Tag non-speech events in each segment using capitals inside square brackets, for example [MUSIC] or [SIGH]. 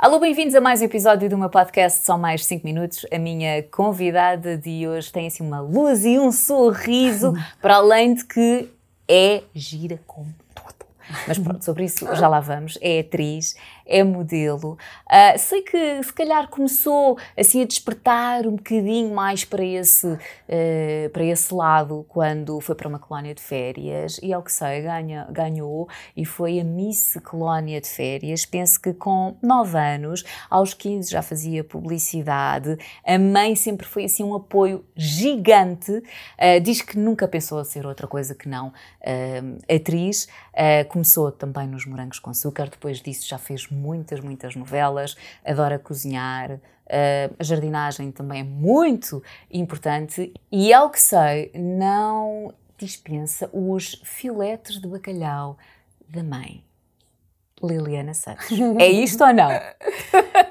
Alô, bem-vindos a mais um episódio do meu podcast Só Mais 5 Minutos. A minha convidada de hoje tem assim uma luz e um sorriso, [LAUGHS] para além de que é gira como tudo. Mas pronto, sobre isso já lá vamos. É atriz, é modelo. Uh, sei que se calhar começou assim a despertar um bocadinho mais para esse, uh, para esse lado quando foi para uma colónia de férias e ao que sei ganha, ganhou e foi a Miss Colónia de Férias. Penso que com 9 anos, aos 15 já fazia publicidade. A mãe sempre foi assim um apoio gigante. Uh, diz que nunca pensou a ser outra coisa que não atriz. começou também nos Morangos com Açúcar, depois disso já fez muitas, muitas novelas, adora cozinhar, uh, a jardinagem também é muito importante e, ao que sei, não dispensa os filetes de bacalhau da mãe. Liliana Santos. [LAUGHS] É isto ou não?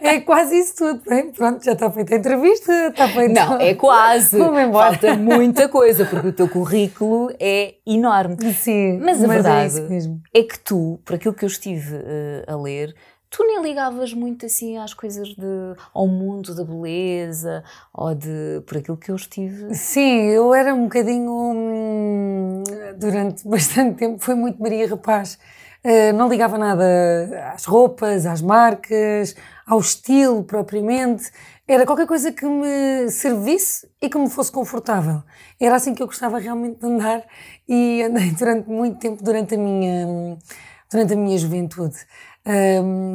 É quase isso tudo. Bem, pronto, já está feita a entrevista, está feita. Não, é [LAUGHS] quase. Vamos embora. Falta muita coisa, porque o teu currículo é enorme. Sim, mas a mas é verdade é, é, que tu, por aquilo que eu estive uh, a ler, tu nem ligavas muito assim às coisas de ao mundo da beleza ou de por aquilo que eu estive? Sim eu era um bocadinho hum, durante bastante tempo foi muito Maria Rapaz. Uh, não ligava nada às roupas às marcas ao estilo propriamente. Era qualquer coisa que me servisse e que me fosse confortável. Era assim que eu gostava realmente de andar e andei [LAUGHS] durante muito tempo durante a minha durante a minha juventude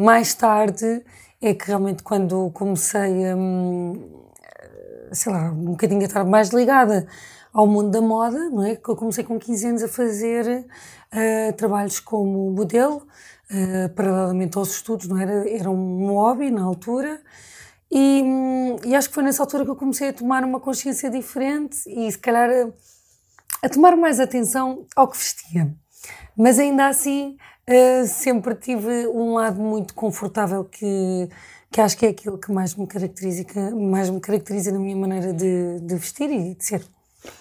mais tarde é que realmente quando comecei a, sei lá, um bocadinho a estar mais ligada ao mundo da moda, não é? Que eu comecei com 15 anos a fazer uh, trabalhos como modelo, uh, paralelamente aos estudos, não era? Era um hobby na altura. E, e, acho que foi nessa altura que eu comecei a tomar uma consciência diferente e, se calhar, a, a tomar mais atenção ao que vestia. Mas ainda assim, uh, sempre tive um lado muito confortável que, que acho que é aquilo que mais me caracteriza, mais me caracteriza na minha maneira de, de vestir e de ser.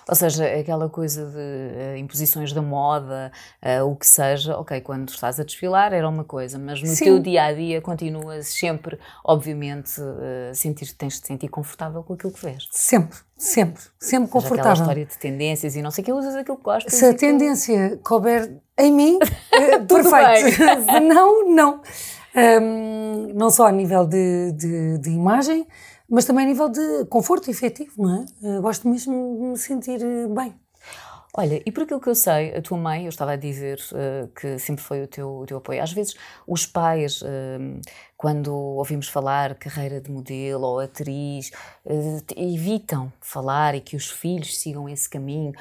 Ou seja, aquela coisa de uh, imposições da moda, uh, o que seja, ok, quando estás a desfilar era uma coisa, mas no Sim. teu dia a dia continuas sempre, obviamente, uh, sentir, tens de sentir confortável com aquilo que vestes. Sempre, sempre, sempre seja, confortável. Aquela história de tendências e não sei o que, usas aquilo que gostas. Se a tendência que... couber em mim, [LAUGHS] perfeito. Se [LAUGHS] não, não. Um, não só a nível de, de, de imagem, mas também a nível de conforto efetivo, não é? Eu eh, gosto mesmo de me sentir eh, bem. Olha, e por aquilo que eu sei, a tua mãe, eu estava a dizer uh, que sempre foi o teu, o teu apoio. Às vezes, os pais, uh, quando ouvimos falar carreira de modelo ou atriz, uh, evitam falar e que os filhos sigam esse caminho,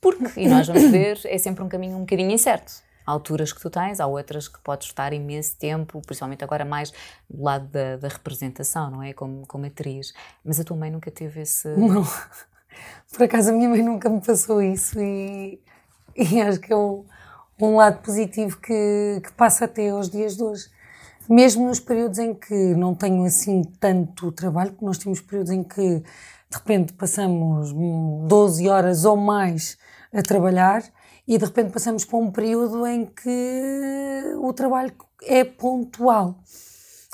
porque, e nós vamos [COUGHS] ver, é sempre um caminho um bocadinho incerto alturas que tu tens, há outras que podes estar imenso tempo, principalmente agora mais do lado da, da representação, não é? Como, como atriz. Mas a tua mãe nunca teve esse. Não. Por acaso a minha mãe nunca me passou isso e, e acho que é um, um lado positivo que, que passa até aos dias de hoje. Mesmo nos períodos em que não tenho assim tanto trabalho, porque nós temos períodos em que de repente passamos 12 horas ou mais a trabalhar e de repente passamos para um período em que o trabalho é pontual.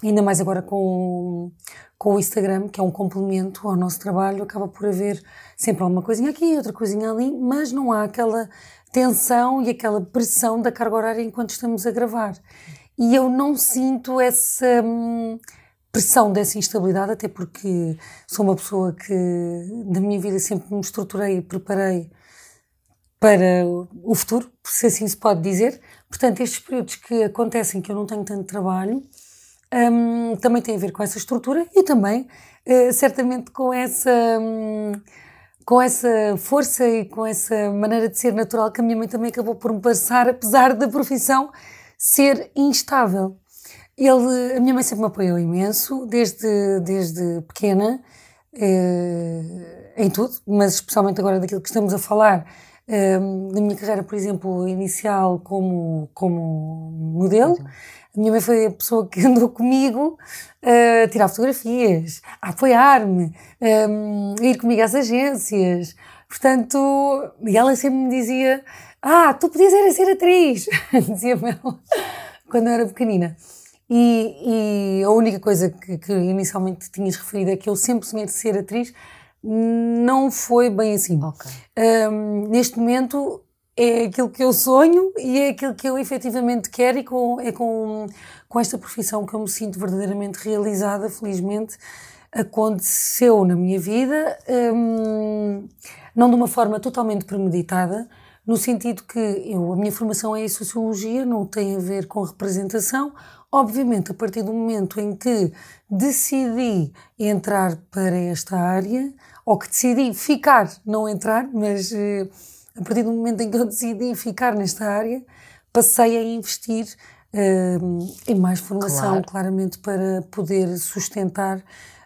Ainda mais agora com, com o Instagram, que é um complemento ao nosso trabalho, acaba por haver sempre alguma coisinha aqui, outra coisinha ali, mas não há aquela tensão e aquela pressão da carga horária enquanto estamos a gravar. E eu não sinto essa hum, pressão dessa instabilidade, até porque sou uma pessoa que na minha vida sempre me estruturei e preparei para o futuro, se assim se pode dizer. Portanto, estes períodos que acontecem que eu não tenho tanto trabalho um, também têm a ver com essa estrutura e também, uh, certamente, com essa. Um, com essa força e com essa maneira de ser natural que a minha mãe também acabou por me passar, apesar da profissão ser instável. Ele, a minha mãe sempre me apoiou imenso, desde, desde pequena, eh, em tudo, mas especialmente agora daquilo que estamos a falar, na minha carreira, por exemplo, inicial como, como modelo, a minha mãe foi a pessoa que [LAUGHS] andou comigo a tirar fotografias, a apoiar-me, a ir comigo às agências. Portanto, e ela sempre me dizia: Ah, tu podias era ser atriz, [LAUGHS] dizia-me ela, quando eu era pequenina. E, e a única coisa que, que, inicialmente tinhas referido é que eu sempre sonhei de ser atriz, não foi bem assim. Okay. Um, neste momento é aquilo que eu sonho e é aquilo que eu efetivamente quero e com, é com, com esta profissão que eu me sinto verdadeiramente realizada, felizmente, aconteceu na minha vida, um, não de uma forma totalmente premeditada, no sentido que eu, a minha formação é em Sociologia, não tem a ver com representação. Obviamente, a partir do momento em que decidi entrar para esta área, ou que decidi ficar, não entrar, mas uh, a partir do momento em que eu decidi ficar nesta área, passei a investir uh, em mais formação, claro. claramente, para poder sustentar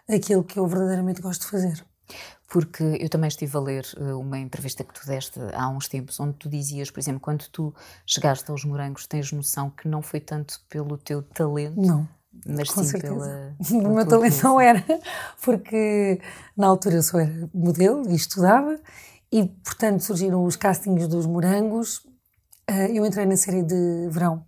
aquilo que eu verdadeiramente gosto de fazer. Porque eu também estive a ler uh, uma entrevista que tu deste há uns tempos, onde tu dizias, por exemplo, quando tu chegaste aos morangos, tens noção que não foi tanto pelo teu talento, não mas Com sim certeza. pela. [LAUGHS] O meu talento não era, porque na altura eu só era modelo e estudava, e portanto surgiram os castings dos morangos. Eh, eu entrei na série de verão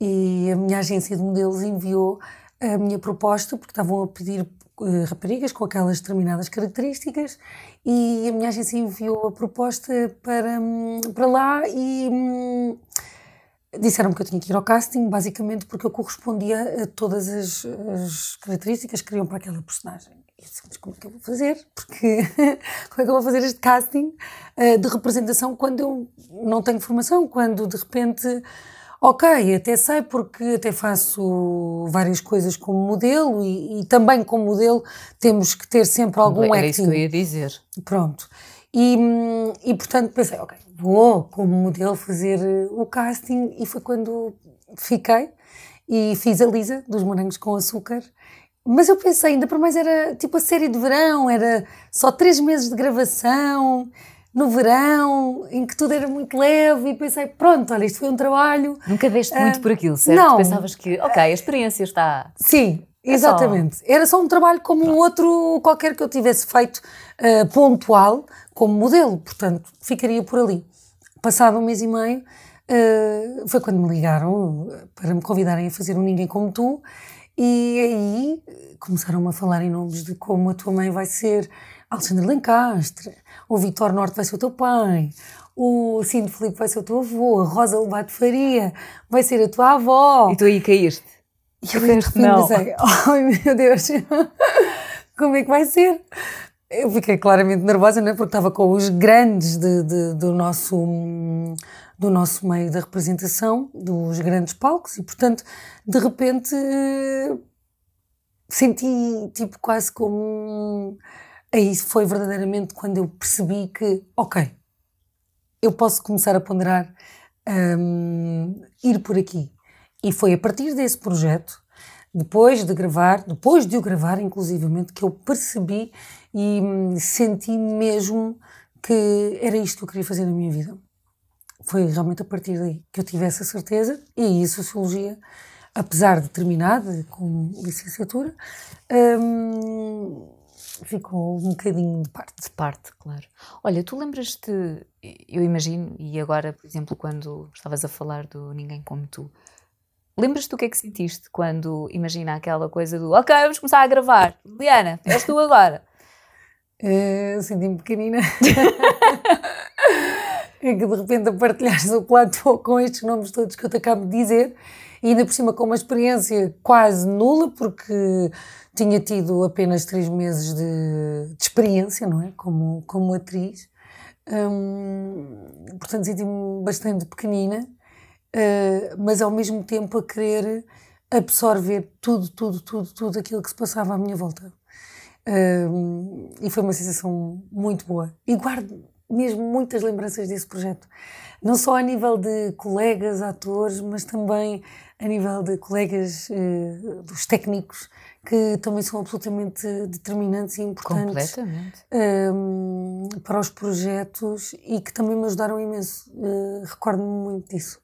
e a minha agência de modelos enviou a minha proposta, porque estavam a pedir uh, raparigas com aquelas determinadas características, e a minha agência enviou a proposta para, hum, para lá e. Disseram-me que eu tinha que ir ao casting, basicamente porque eu correspondia a todas as, as características que queriam para aquela personagem. E eu disse, mas como é que eu vou fazer? Porque [LAUGHS] como é que eu vou fazer este casting uh, de representação quando eu não tenho formação? Quando de repente, ok, até sei porque até faço várias coisas como modelo e, e também como modelo temos que ter sempre algum Era acting. isso que eu ia dizer. Pronto. E, e portanto pensei, ok, vou como modelo fazer eh, o casting e foi quando fiquei e fiz a Lisa dos Morangos com Açúcar. Mas eu pensei, ainda por mais era tipo a série de verão, era só três meses de gravação, no verão, em que tudo era muito leve, e pensei, pronto, olha, isto foi um trabalho. Nunca deste uh, muito por aquilo, certo? Não. Pensavas que, ok, a experiência está. Sim, é exatamente. Só... Era só um trabalho como um outro qualquer que eu tivesse feito uh, pontual, como modelo, portanto, ficaria por ali. Passado um mês e meio, uh, foi quando me ligaram para me convidarem a fazer um Ninguém Como Tu, e aí começaram a falar em nomes de como a tua mãe vai ser Alexandre Lencastre, o Vitor Norte vai ser o teu pai, o Cinto Felipe vai ser o teu avô, a Rosa Lobato Faria vai ser a tua avó. E tu aí caíste? E eu de repente pensei, [LAUGHS] ai meu Deus, [LAUGHS] como é que vai ser? Eu fiquei claramente nervosa, não é? Porque estava com os grandes de, de, do, nosso, do nosso meio da representação, dos grandes palcos, e portanto, de repente, senti tipo quase como. Aí foi verdadeiramente quando eu percebi que, ok, eu posso começar a ponderar um, ir por aqui. E foi a partir desse projeto, depois de gravar, depois de o gravar, inclusivamente, que eu percebi e hum, senti mesmo que era isto que eu queria fazer na minha vida. Foi realmente a partir daí que eu tive essa certeza e a Sociologia, apesar de terminada com licenciatura, hum, ficou um bocadinho de parte. De parte, claro. Olha, tu lembras-te, eu imagino, e agora, por exemplo, quando estavas a falar do Ninguém Como Tu, lembras-te do que é que sentiste quando, imagina aquela coisa do ok, vamos começar a gravar, Liana, és tu agora. Uh, Senti-me pequenina. [LAUGHS] é que de repente a partilhares o platô com estes nomes todos que eu te acabo de dizer e ainda por cima com uma experiência quase nula, porque tinha tido apenas três meses de, de experiência, não é? Como, como atriz. Hum, portanto, senti-me bastante pequenina, uh, mas ao mesmo tempo a querer absorver tudo, tudo, tudo, tudo aquilo que se passava à minha volta. Um, e foi uma sensação muito boa. E guardo mesmo muitas lembranças desse projeto. Não só a nível de colegas, atores, mas também a nível de colegas uh, dos técnicos, que também são absolutamente determinantes e importantes um, para os projetos e que também me ajudaram imenso. Uh, Recordo-me muito disso.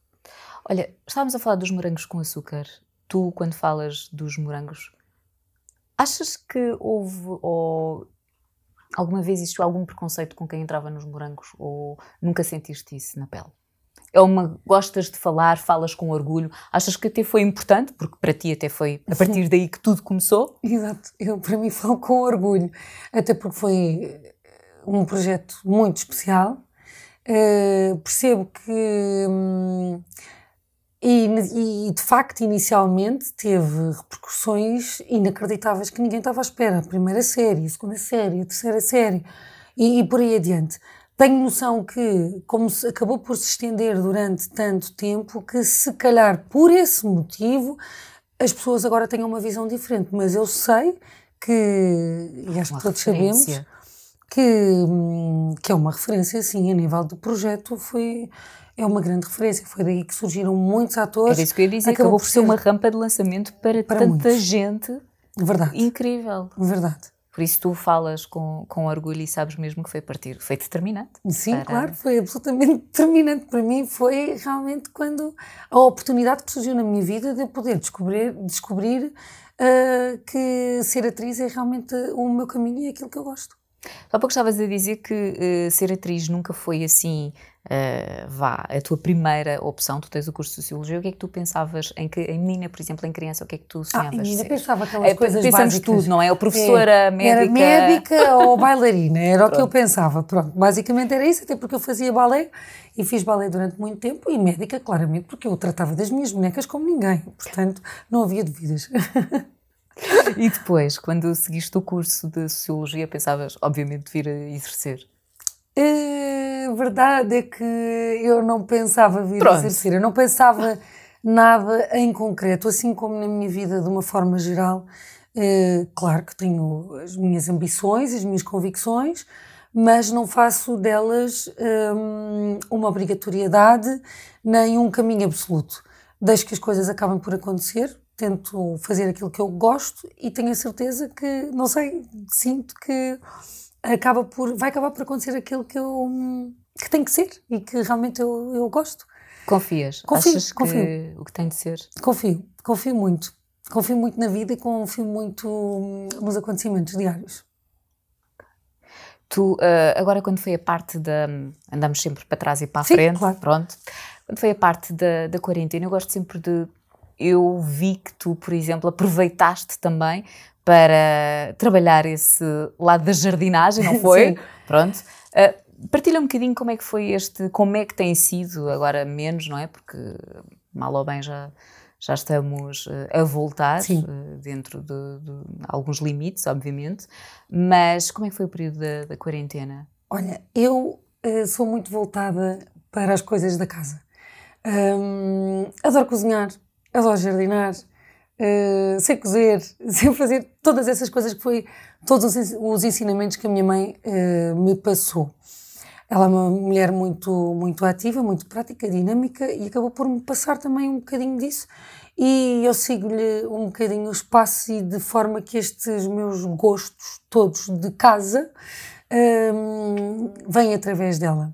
Olha, estávamos a falar dos morangos com açúcar. Tu, quando falas dos morangos, Achas que houve ou alguma vez existiu algum preconceito com quem entrava nos morangos ou nunca sentiste isso na pele? É uma gostas de falar, falas com orgulho? Achas que até foi importante? Porque para ti até foi a partir daí que tudo começou? Exato. Eu, para mim, falo com orgulho. Até porque foi um projeto muito especial. Uh, percebo que. Hum, e, e, de facto, inicialmente teve repercussões inacreditáveis que ninguém estava à espera. A primeira série, a segunda série, a terceira série e, e por aí adiante. Tenho noção que, como se acabou por se estender durante tanto tempo, que se calhar por esse motivo as pessoas agora tenham uma visão diferente. Mas eu sei que, e acho que todos sabemos, que, hum, que é uma referência, sim, a nível do projeto foi é uma grande referência. Foi daí que surgiram muitos atores. Era isso que eu ia dizer, acabou, acabou por ser uma rampa de lançamento para, para tanta muitos. gente. Verdade. Incrível. Verdade. Por isso tu falas com, com orgulho e sabes mesmo que foi partir, foi determinante. Sim, para... claro, foi absolutamente [LAUGHS] determinante para mim. Foi realmente quando a oportunidade que surgiu na minha vida de poder descobrir, descobrir uh, que ser atriz é realmente o meu caminho e aquilo que eu gosto. Há pouco estavas a dizer que uh, ser atriz nunca foi assim uh, vá, a tua primeira opção, tu tens o curso de Sociologia, o que é que tu pensavas, em, que, em menina, por exemplo, em criança, o que é que tu sonhavas ah, em menina pensava aquelas é, coisas Pensamos básicas. tudo, não é? O professora, é, médica... Era médica ou [LAUGHS] bailarina, era pronto. o que eu pensava, pronto. Basicamente era isso, até porque eu fazia balé e fiz balé durante muito tempo e médica, claramente, porque eu tratava das minhas bonecas como ninguém, portanto não havia dúvidas. e depois, quando seguiste o curso de Sociologia, pensavas, obviamente, vir a exercer? A verdade é que eu não pensava vir Pronto. a exercer, eu não pensava nada em concreto, assim como na minha vida de uma forma geral. É, claro que tenho as minhas ambições, as minhas convicções, mas não faço delas hum, uma obrigatoriedade nem um caminho absoluto. Deixo que as coisas acabem por acontecer, tento fazer aquilo que eu gosto e tenho a certeza que, não sei, sinto que acaba por, vai acabar por acontecer aquilo que eu que tem que ser e que realmente eu, eu gosto. Confias? Confio, Achas confio. que o que tem de ser? Confio, confio muito. Confio muito na vida e confio muito nos acontecimentos diários. Tu, uh, agora quando foi a parte da... Andamos sempre para trás e para a Sim, frente, claro. pronto. Quando foi a parte da, da quarentena, eu gosto sempre de... Eu vi que tu, por exemplo, aproveitaste também para trabalhar esse lado da jardinagem, não [LAUGHS] foi? Sim. Pronto. Uh, partilha um bocadinho como é que foi este, como é que tem sido, agora menos, não é? Porque mal ou bem já, já estamos uh, a voltar uh, dentro de, de, alguns limites, obviamente, mas como é que foi o período da, da quarentena? Olha, eu sou muito voltada para as coisas da casa. Um, adoro cozinhar, adoro jardinar, uh, sei cozer, [LAUGHS] sei fazer todas essas coisas que foi todos os ensinamentos que a minha mãe uh, me passou. Ela é uma mulher muito muito ativa, muito prática, dinâmica e acabou por me passar também um bocadinho disso e eu sigo-lhe um bocadinho o espaço e de forma que estes meus gostos todos de casa um, vêm através dela.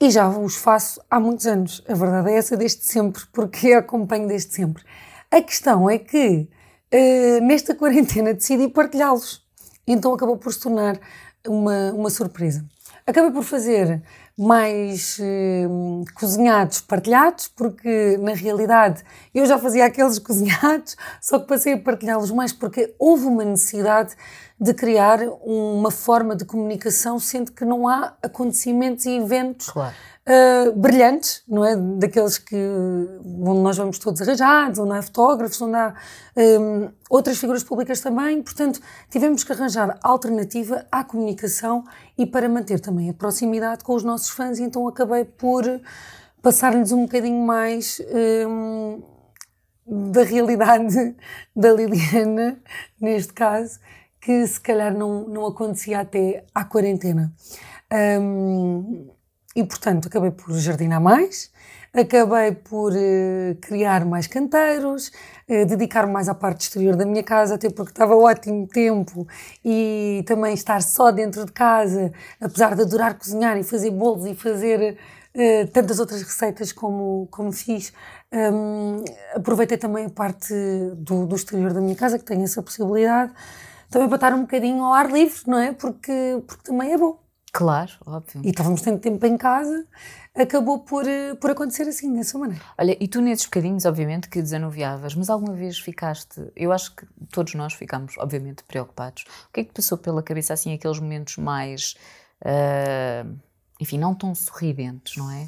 E já os faço há muitos anos. A verdade é essa, desde sempre, porque a acompanho desde sempre. A questão é que uh, nesta quarentena decidi partilhá-los. Então acabou por se tornar uma, uma surpresa. Acabei por fazer mais uh, cozinhados partilhados, porque na realidade eu já fazia aqueles [LAUGHS] cozinhados, só que passei a partilhá-los mais porque houve uma necessidade de criar uma forma de comunicação, sendo que não há acontecimentos e eventos claro uh, brilhantes, não é? Daqueles que, onde nós vamos todos arranjados, onde há fotógrafos, onde há um, outras figuras públicas também. Portanto, tivemos que arranjar alternativa à comunicação e para manter também a proximidade com os nossos fãs, então acabei por passar-lhes um bocadinho mais. Um, da realidade [LAUGHS] da Liliana, neste caso, que se calhar não, não acontecia até à quarentena. Um, e, portanto, acabei por jardinar mais, acabei por uh, criar mais canteiros, uh, dedicar-me mais à parte exterior da minha casa, até porque estava ótimo tempo e também estar só dentro de casa, apesar de adorar cozinhar e fazer bolos e fazer uh, tantas outras receitas como, como fiz. Um, aproveitei também a parte do, do exterior da minha casa, que tem essa possibilidade, também para estar um bocadinho ao ar livre, não é? Porque, porque também é bom Claro, óbvio. E estávamos tanto tempo em casa, acabou por, eh, por acontecer assim, dessa maneira. Olha, e tu nesses bocadinhos, obviamente, que desanuviavas, mas alguma vez ficaste, eu acho que todos nós ficámos, obviamente, preocupados. O que é que passou pela cabeça, assim, aqueles momentos mais, uh, enfim, não tão sorridentes, não é?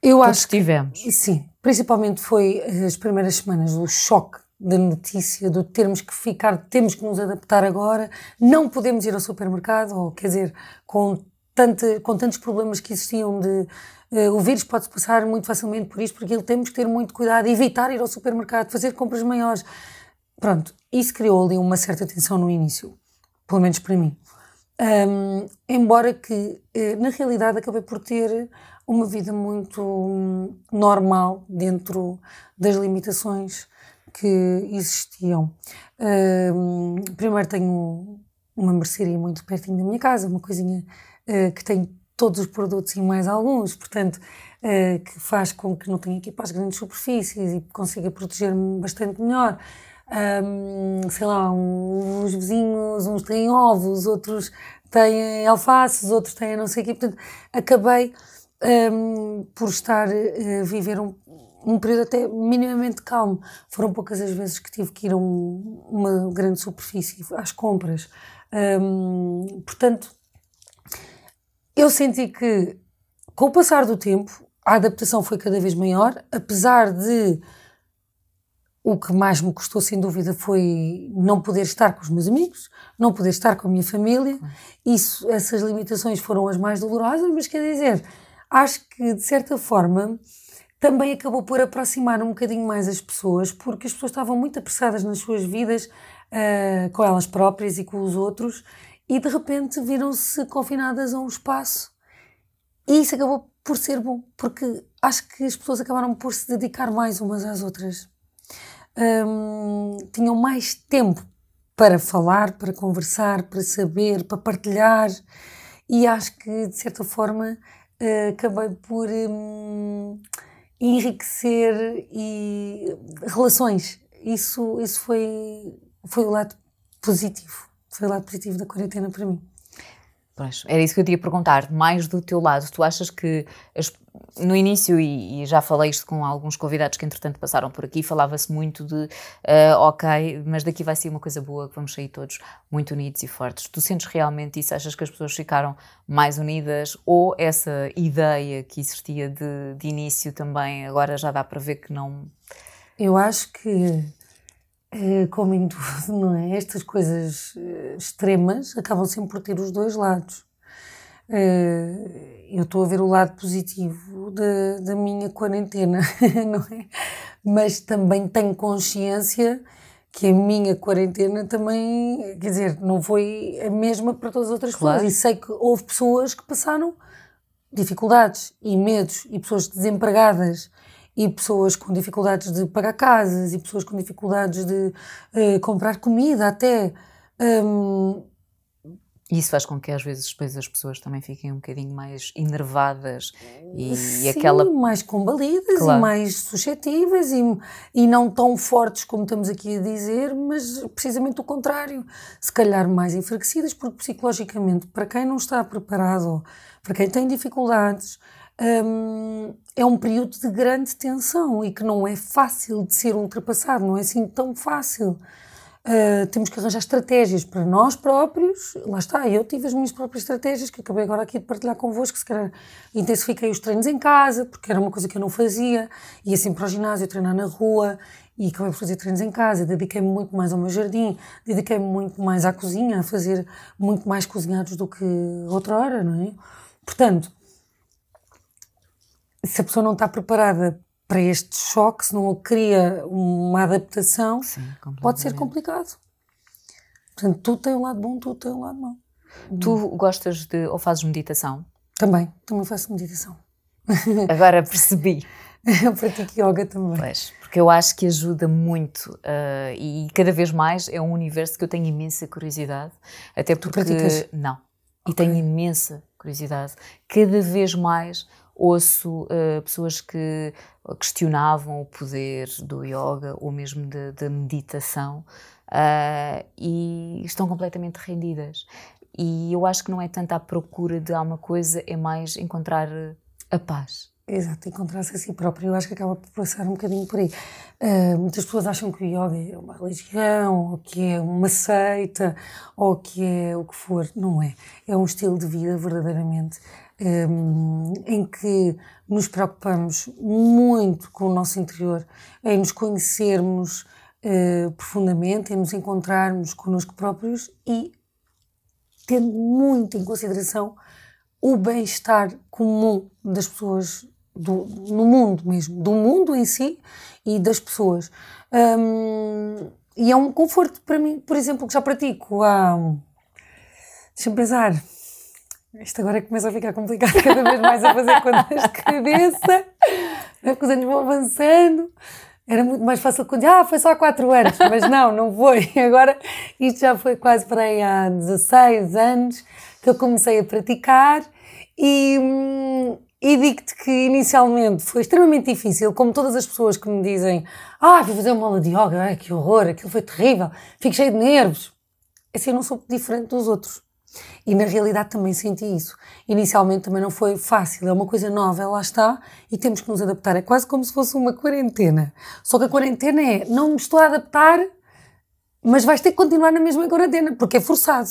Eu todos acho que tivemos. Sim, principalmente foi as primeiras semanas, o choque da notícia, do termos que ficar, temos que nos adaptar agora, não podemos ir ao supermercado, ou quer dizer, com, tanto, com tantos problemas que existiam de uh, o vírus pode-se passar muito facilmente por isto, porque temos que ter muito cuidado, evitar ir ao supermercado, fazer compras maiores. Pronto, isso criou ali uma certa tensão no início, pelo menos para mim. Um, embora que, eh, na realidade, acabei por ter uma vida muito hum, normal dentro das limitações que existiam. Primeiro tenho uma mercearia muito pertinho da minha casa, uma coisinha uh, que tem todos os produtos e mais alguns, portanto, uh, que faz com que não tenha que ir para as grandes superfícies e consiga proteger-me bastante melhor. Um, sei lá, uns vizinhos, uns têm ovos, outros têm alfaces, outros têm não sei o quê. Portanto, acabei um, por estar a viver um, um período até minimamente calmo. Foram poucas as vezes que tive que ir a um, uma grande superfície às compras. Portanto, eu senti que, com o passar do tempo, a adaptação foi cada vez maior, apesar de o que mais me custou, sem dúvida, foi não poder estar com os meus amigos, não poder estar com a minha família. Isso, essas limitações foram as mais dolorosas, mas quer dizer, acho que, de certa forma, também acabou por aproximar um bocadinho mais as pessoas, porque as pessoas estavam muito apressadas nas suas vidas, uh, com elas próprias e com os outros, e de repente viram-se confinadas a um espaço. E isso acabou por ser bom, porque acho que as pessoas acabaram por se dedicar mais umas às outras. Um, tinham mais tempo para falar, para conversar, para saber, para partilhar, e acho que de certa forma uh, acabei por. Um, enriquecer e relações. Isso, isso foi, foi o lado positivo. Foi o lado positivo da quarentena para mim. Pois, era isso que eu ia perguntar, mais do teu lado. Tu achas que as, no início, e, e, já falei isto com alguns convidados que entretanto passaram por aqui, falava-se muito de uh, ok, mas daqui vai ser uma coisa boa, que vamos sair todos muito unidos e fortes. Tu sentes realmente isso? Achas que as pessoas ficaram mais unidas? Ou essa ideia que existia de, de início também agora já dá para ver que não. Eu acho que como em tudo, [LAUGHS] não é? Estas coisas eh, extremas acabam sempre por ter os dois lados. Eh, eu estou a ver o lado positivo da, da minha quarentena, [LAUGHS] não é? Mas também tenho consciência que a minha quarentena também, quer dizer, não foi a mesma para todas as outras claro. pessoas. E sei que houve pessoas que passaram dificuldades e medos e pessoas desempregadas e pessoas com dificuldades de pagar casas e pessoas com dificuldades de uh, comprar comida até. Um... Isso faz com que às vezes depois as pessoas também fiquem um bocadinho mais enervadas e, Sim, e aquela. mais combalidas claro. e mais suscetíveis e, e não tão fortes como estamos aqui a dizer, mas precisamente o contrário. Se calhar mais enfraquecidas, porque psicologicamente, para quem não está preparado, para quem tem dificuldades, um, é um período de grande tensão e que não é fácil de ser ultrapassado, não é assim tão fácil. Uh, temos que arranjar estratégias para nós próprios. Lá está, eu tive as minhas próprias estratégias que acabei agora aqui de partilhar convosco. Se calhar intensifiquei os treinos em casa, porque era uma coisa que eu não fazia. Ia sempre ao ginásio, treinar na rua e acabei por fazer treinos em casa. Dediquei-me muito mais ao meu jardim, dediquei-me muito mais à cozinha, a fazer muito mais cozinhados do que outra hora, não é? Portanto, se a pessoa não está preparada para este choque, se não cria uma adaptação, Sim, pode ser complicado. Portanto, tudo tem um lado bom, tudo tem um lado mau. Tu gostas de, ou fazes meditação? Também, também faço meditação. [LAUGHS] Agora percebi. Eu pratico yoga também. Pois, porque eu acho que ajuda muito uh, e cada vez mais é um universo que eu tenho imensa curiosidade. Até porque. Tu Não. E okay. tenho imensa curiosidade. Cada vez mais ouço uh, pessoas que questionavam o poder do yoga ou mesmo da meditação uh, e estão completamente rendidas. e eu acho que não é tanto à procura de alguma coisa, é mais encontrar a paz. Exato, encontrar-se a si próprio. Eu acho que acaba por passar um bocadinho por aí. Uh, muitas pessoas acham que o yoga é uma religião, ou que é uma seita, ou que é o que for. Não é. É um estilo de vida, verdadeiramente, em que nos preocupamos muito com o nosso interior, em nos conhecermos uh, profundamente, em nos encontrarmos connosco próprios e tendo muito em consideração o bem-estar comum das pessoas do, no mundo mesmo, do mundo em si e das pessoas. Um, e é um conforto para mim, por exemplo, que já pratico há. Deixa-me pensar. Isto agora começa a ficar complicado [LAUGHS] cada vez mais a fazer contas de cabeça, é porque os anos vão avançando. Era muito mais fácil quando, ah, foi só há 4 anos, mas não, não foi. [LAUGHS] Agora, isto já foi quase para aí há 16 anos que eu comecei a praticar e, e digo-te que inicialmente foi extremamente difícil, como todas as pessoas que me dizem ah, vou fazer uma aula de yoga, que horror, aquilo foi terrível, fico cheio de nervos. Assim, eu não sou diferente dos outros. E na realidade também senti isso. Inicialmente também não foi fácil, é uma coisa nova, lá está, e temos que nos adaptar. É quase como se fosse uma quarentena. Só que a quarentena é, não me estou a adaptar, mas vais ter que continuar na mesma quarentena, porque é forçado.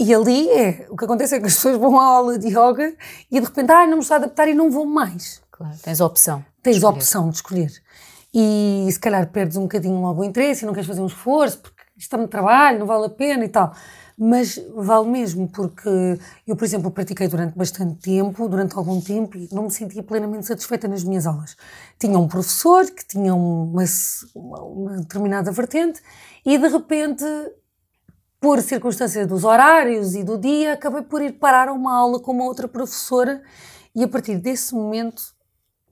E ali é, o que acontece é que as pessoas vão à aula de yoga e de repente, ah, não me estou a adaptar e não vou mais. Claro, tens a opção. Tens a opção de escolher. E se calhar perdes um bocadinho logo o interesse e não queres fazer um esforço, porque isto é muito trabalho, não vale a pena e tal. Mas vale mesmo, porque eu, por exemplo, pratiquei durante bastante tempo, durante algum tempo, e não me sentia plenamente satisfeita nas minhas aulas. Tinha um professor que tinha uma, uma determinada vertente e de repente por circunstância dos horários e do dia, acabei por ir parar a uma aula com uma outra professora e a partir desse momento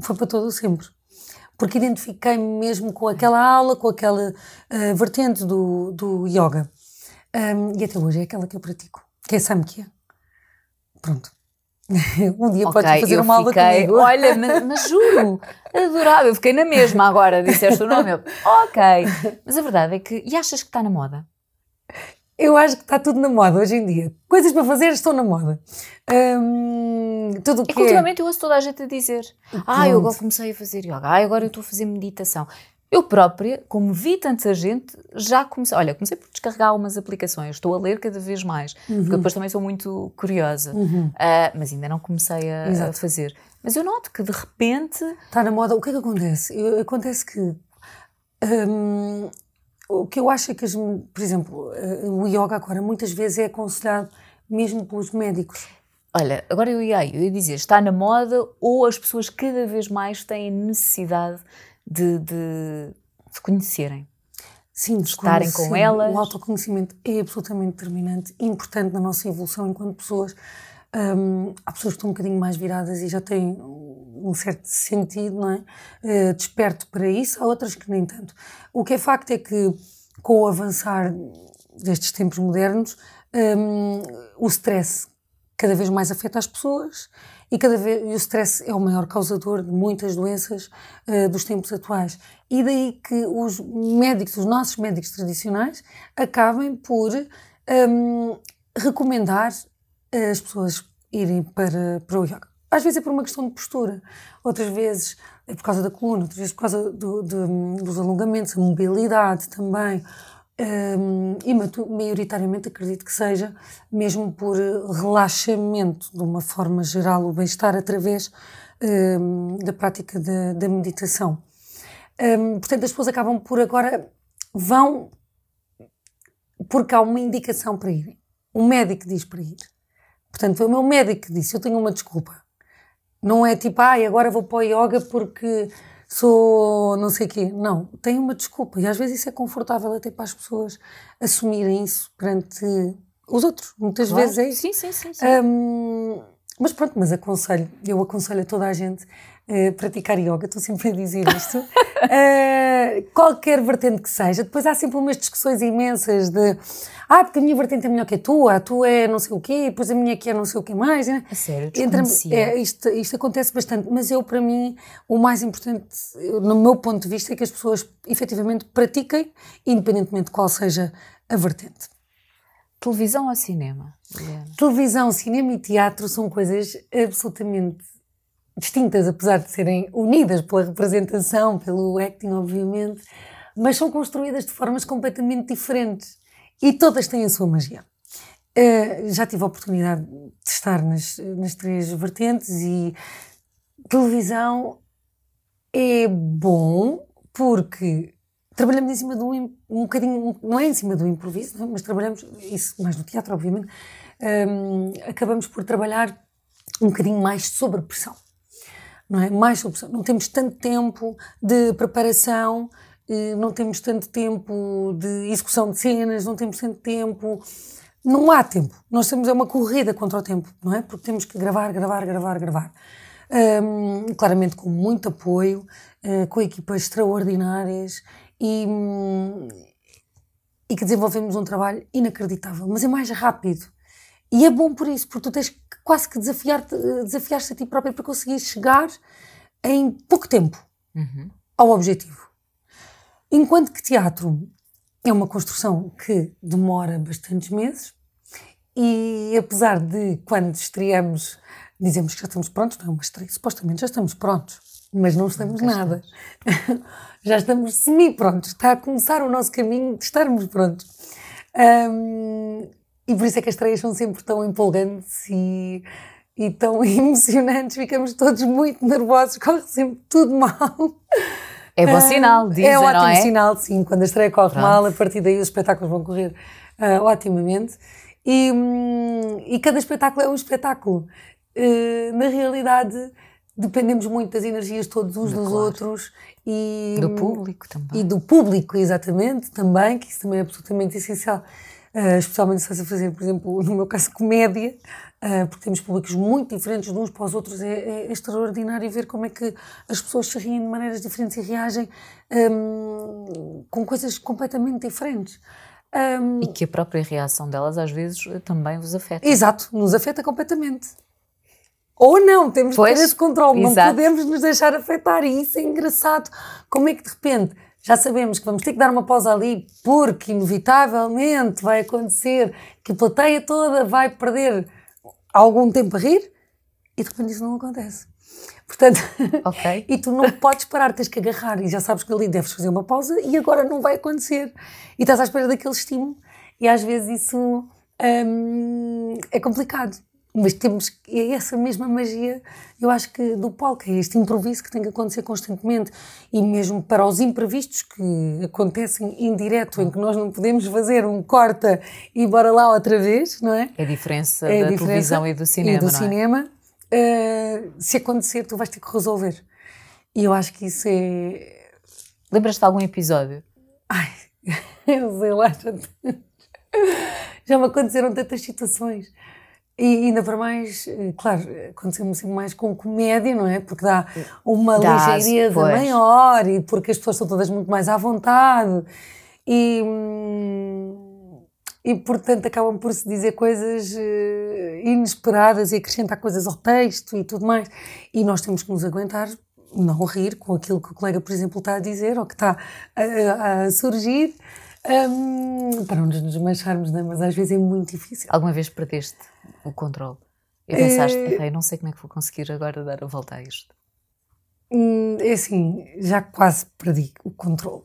foi para todo sempre. Porque identifiquei-me mesmo com aquela aula, com aquela uh, vertente do, do yoga. Um, e até hoje é aquela que eu pratico, que é Samkhya. Pronto. [LAUGHS] um dia okay, podes fazer uma aula comigo. Olha, mas, mas juro, adorava. Eu fiquei na mesma agora, disseste o nome. Eu, ok. Mas a verdade é que. E achas que está na moda? Eu acho que está tudo na moda hoje em dia. Coisas para fazer estão na moda. Hum, tudo é que, ultimamente eu ouço toda a gente a dizer: Ah, eu agora comecei a fazer yoga, ah, agora eu estou a fazer meditação. Eu própria, como vi tanta gente, já comecei. Olha, comecei por descarregar algumas aplicações, estou a ler cada vez mais, uhum. porque depois também sou muito curiosa, uhum. uh, mas ainda não comecei a, a, fazer. Mas eu noto que de repente. Está na moda. O que é que acontece? Eu, acontece que. Hum, o que eu acho é que, por exemplo, eh, o yoga agora muitas vezes é aconselhado mesmo pelos médicos. Olha, agora eu ia, eu ia dizer, está na moda ou as pessoas cada vez mais têm necessidade de, de, de conhecerem? Sim, de estarem com elas. O autoconhecimento é absolutamente determinante, importante na nossa evolução enquanto pessoas. Um, há pessoas que estão um bocadinho mais viradas e já têm um certo sentido, não é? Uh, desperto para isso, há outras que nem tanto. O que é facto é que, com o avançar destes tempos modernos, um, o stress cada vez mais afeta as pessoas e cada vez e o stress é o maior causador de muitas doenças uh, dos tempos atuais. E daí que os médicos, os nossos médicos tradicionais, acabem por um, recomendar as pessoas irem para, para o yoga. Às vezes é por uma questão de postura, outras vezes é por causa da coluna, outras vezes por causa do, de, dos alongamentos, a mobilidade também. Um, e maioritariamente acredito que seja mesmo por relaxamento, de uma forma geral, o bem-estar através um, da prática da, da meditação. Um, portanto, as pessoas acabam por agora vão porque há uma indicação para irem. O médico diz para ir. Portanto, foi o meu médico que disse: Eu tenho uma desculpa. Não é tipo, ai, ah, agora vou para o yoga porque sou não sei o quê. Não, tem uma desculpa. E às vezes isso é confortável até para as pessoas assumirem isso perante os outros. Muitas claro. vezes é isso. Sim, sim, sim. sim. Um, mas pronto, mas aconselho, eu aconselho a toda a gente uh, praticar yoga, estou sempre a dizer isto. uh, [LAUGHS] qualquer vertente que seja. Depois há sempre umas discussões imensas de ah, porque a minha vertente é melhor que a tua, a tua é não sei o quê, depois a minha aqui é não sei o quê mais. Né? A sério, Entre, é, isto, isto acontece bastante, mas eu, para mim, o mais importante, no meu ponto de vista, é que as pessoas efetivamente pratiquem, independentemente de qual seja a vertente. Televisão ou cinema? Televisão, cinema e teatro são coisas absolutamente distintas, apesar de serem unidas pela representação, pelo acting, obviamente, mas são construídas de formas completamente diferentes e todas têm a sua magia. Uh, já tive a oportunidade de estar nas, nas três vertentes e televisão é bom porque trabalhamos em cima de um, um bocadinho, não é em cima do improviso, é? mas trabalhamos, isso mais no teatro, obviamente, um, acabamos por trabalhar um bocadinho mais sobre pressão. Não é? Mais pressão. Não temos tanto tempo de preparação, eh, não temos tanto tempo de execução de cenas, não temos tanto tempo. Não há tempo. Nós temos é uma corrida contra o tempo, não é? Porque temos que gravar, gravar, gravar, gravar. Um, claramente com muito apoio, uh, com equipas extraordinárias e, e que desenvolvemos um trabalho inacreditável, mas é mais rápido. E é bom por isso, porque tu tens que quase que desafiar-te desafiar a ti própria para conseguir chegar em pouco tempo uhum. ao objetivo. Enquanto que teatro é uma construção que demora bastantes meses e apesar de quando estreamos dizemos que já estamos prontos, não é uma estreia, supostamente já estamos prontos, mas não estamos nada. [LAUGHS] já estamos semi-prontos, está a começar o nosso caminho de estarmos prontos. Um, e por isso é que as estreias são sempre tão empolgantes e, e tão [LAUGHS] emocionantes, ficamos todos muito nervosos, corre sempre tudo mal. É bom sinal, dizem, É ótimo é? sinal, sim. Quando a estreia corre Pronto. mal, a partir daí os espetáculos vão correr uh, otimamente. E, um, e cada espetáculo é um espetáculo. Uh, na realidade, dependemos muito das energias todos uns dos claro. outros e do público também e do público exatamente também que isso também é absolutamente essencial uh, especialmente se a fazer por exemplo [LAUGHS] no meu caso comédia uh, porque temos públicos muito diferentes de uns para os outros é, é, extraordinário ver como é que as pessoas se riem de maneiras diferentes e reagem um, com coisas completamente diferentes um, e que a própria reação delas às vezes também vos afeta exato nos afeta completamente ou não, temos pois, que ter esse controle, exato. não podemos nos deixar afetar. E isso é engraçado. Como é que de repente já sabemos que vamos ter que dar uma pausa ali, porque inevitavelmente vai acontecer que a plateia toda vai perder algum tempo a rir, e de repente isso não acontece. Portanto, [LAUGHS] okay. e tu não podes parar, tens que agarrar e já sabes que ali deves fazer uma pausa e agora não vai acontecer. E estás à espera daquele estímulo e às vezes isso hum, é complicado mas temos é essa mesma magia, eu acho que do palco, é este improviso que tem que acontecer constantemente e mesmo para os imprevistos que acontecem em direto, em que nós não podemos fazer um corta e bora lá outra vez, não é? É a diferença é a da diferença televisão e do cinema, e do é? cinema, uh, se acontecer tu vais ter que resolver. E eu acho que isso é... Lembras-te de algum episódio? Ai, [LAUGHS] eu sei lá, já, já me aconteceram tantas situações. E ainda para mais, eh, claro, aconteceu-me sempre mais com comédia, não é? Porque dá uma dá ligeireza pois. maior e porque as pessoas estão todas muito mais à vontade e, hum, e portanto acabam por se dizer coisas eh, inesperadas e acrescentar coisas ao texto e tudo mais. E nós temos que nos aguentar, não rir com aquilo que o colega, por exemplo, está a dizer ou que está a, a surgir. Um, para não nos desmancharmos, não é? mas às vezes é muito difícil. Alguma vez perdeste o controle? E pensaste, é... não sei como é que vou conseguir agora dar a volta a isto? Hum, é assim, já quase perdi o controle.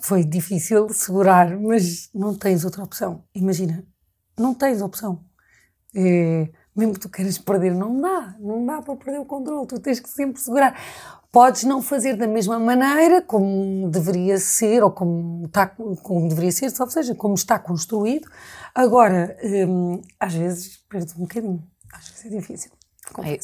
Foi difícil segurar, mas não tens outra opção. Imagina, não tens opção. É, mesmo que tu queiras perder, não dá. Não dá para perder o controle. Tu tens que sempre segurar. Podes não fazer da mesma maneira como deveria ser, ou como, está, como deveria ser, ou seja, como está construído. Agora, hum, às vezes perdes um bocadinho. Às vezes é difícil.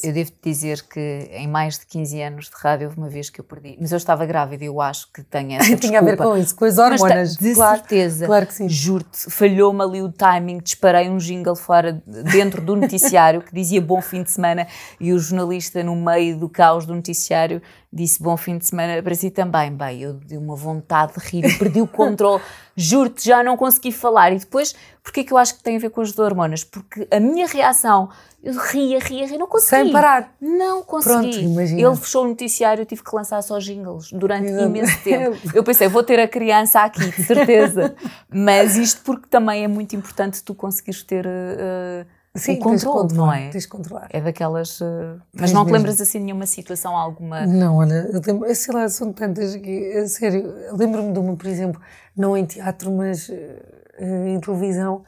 Eu devo dizer que em mais de 15 anos de rádio houve uma vez que eu perdi. Mas eu estava grávida e eu acho que tenho essa [LAUGHS] Tinha a ver com isso, com as hormonas. de claro, certeza. Claro que sim. Juro-te, falhou-me ali o timing, disparei um jingle fora, dentro do noticiário, que dizia bom fim de semana, e o jornalista no meio do caos do noticiário disse bom fim de semana para si também. Bem, eu dei uma vontade de rir, perdi o controle, [LAUGHS] juro-te, já não consegui falar. E depois, porquê que eu acho que tem a ver com as hormonas? Porque a minha reação, eu ria, ria, ria, não consegui. Sem parar. Não consegui. Pronto, imagina. Ele fechou o noticiário, eu tive que lançar só jingles durante imenso tempo. Eu pensei, vou ter a criança aqui, de certeza. [LAUGHS] Mas isto porque também é muito importante tu conseguires ter. Uh, Sim, o controle, não é? Tens de controlar. É daquelas. Uh, mas não te mesmo. lembras assim de nenhuma situação, alguma. Não, olha, eu lembro, sei lá, são tantas que, a sério, lembro-me de uma, por exemplo, não em teatro, mas eh, em televisão,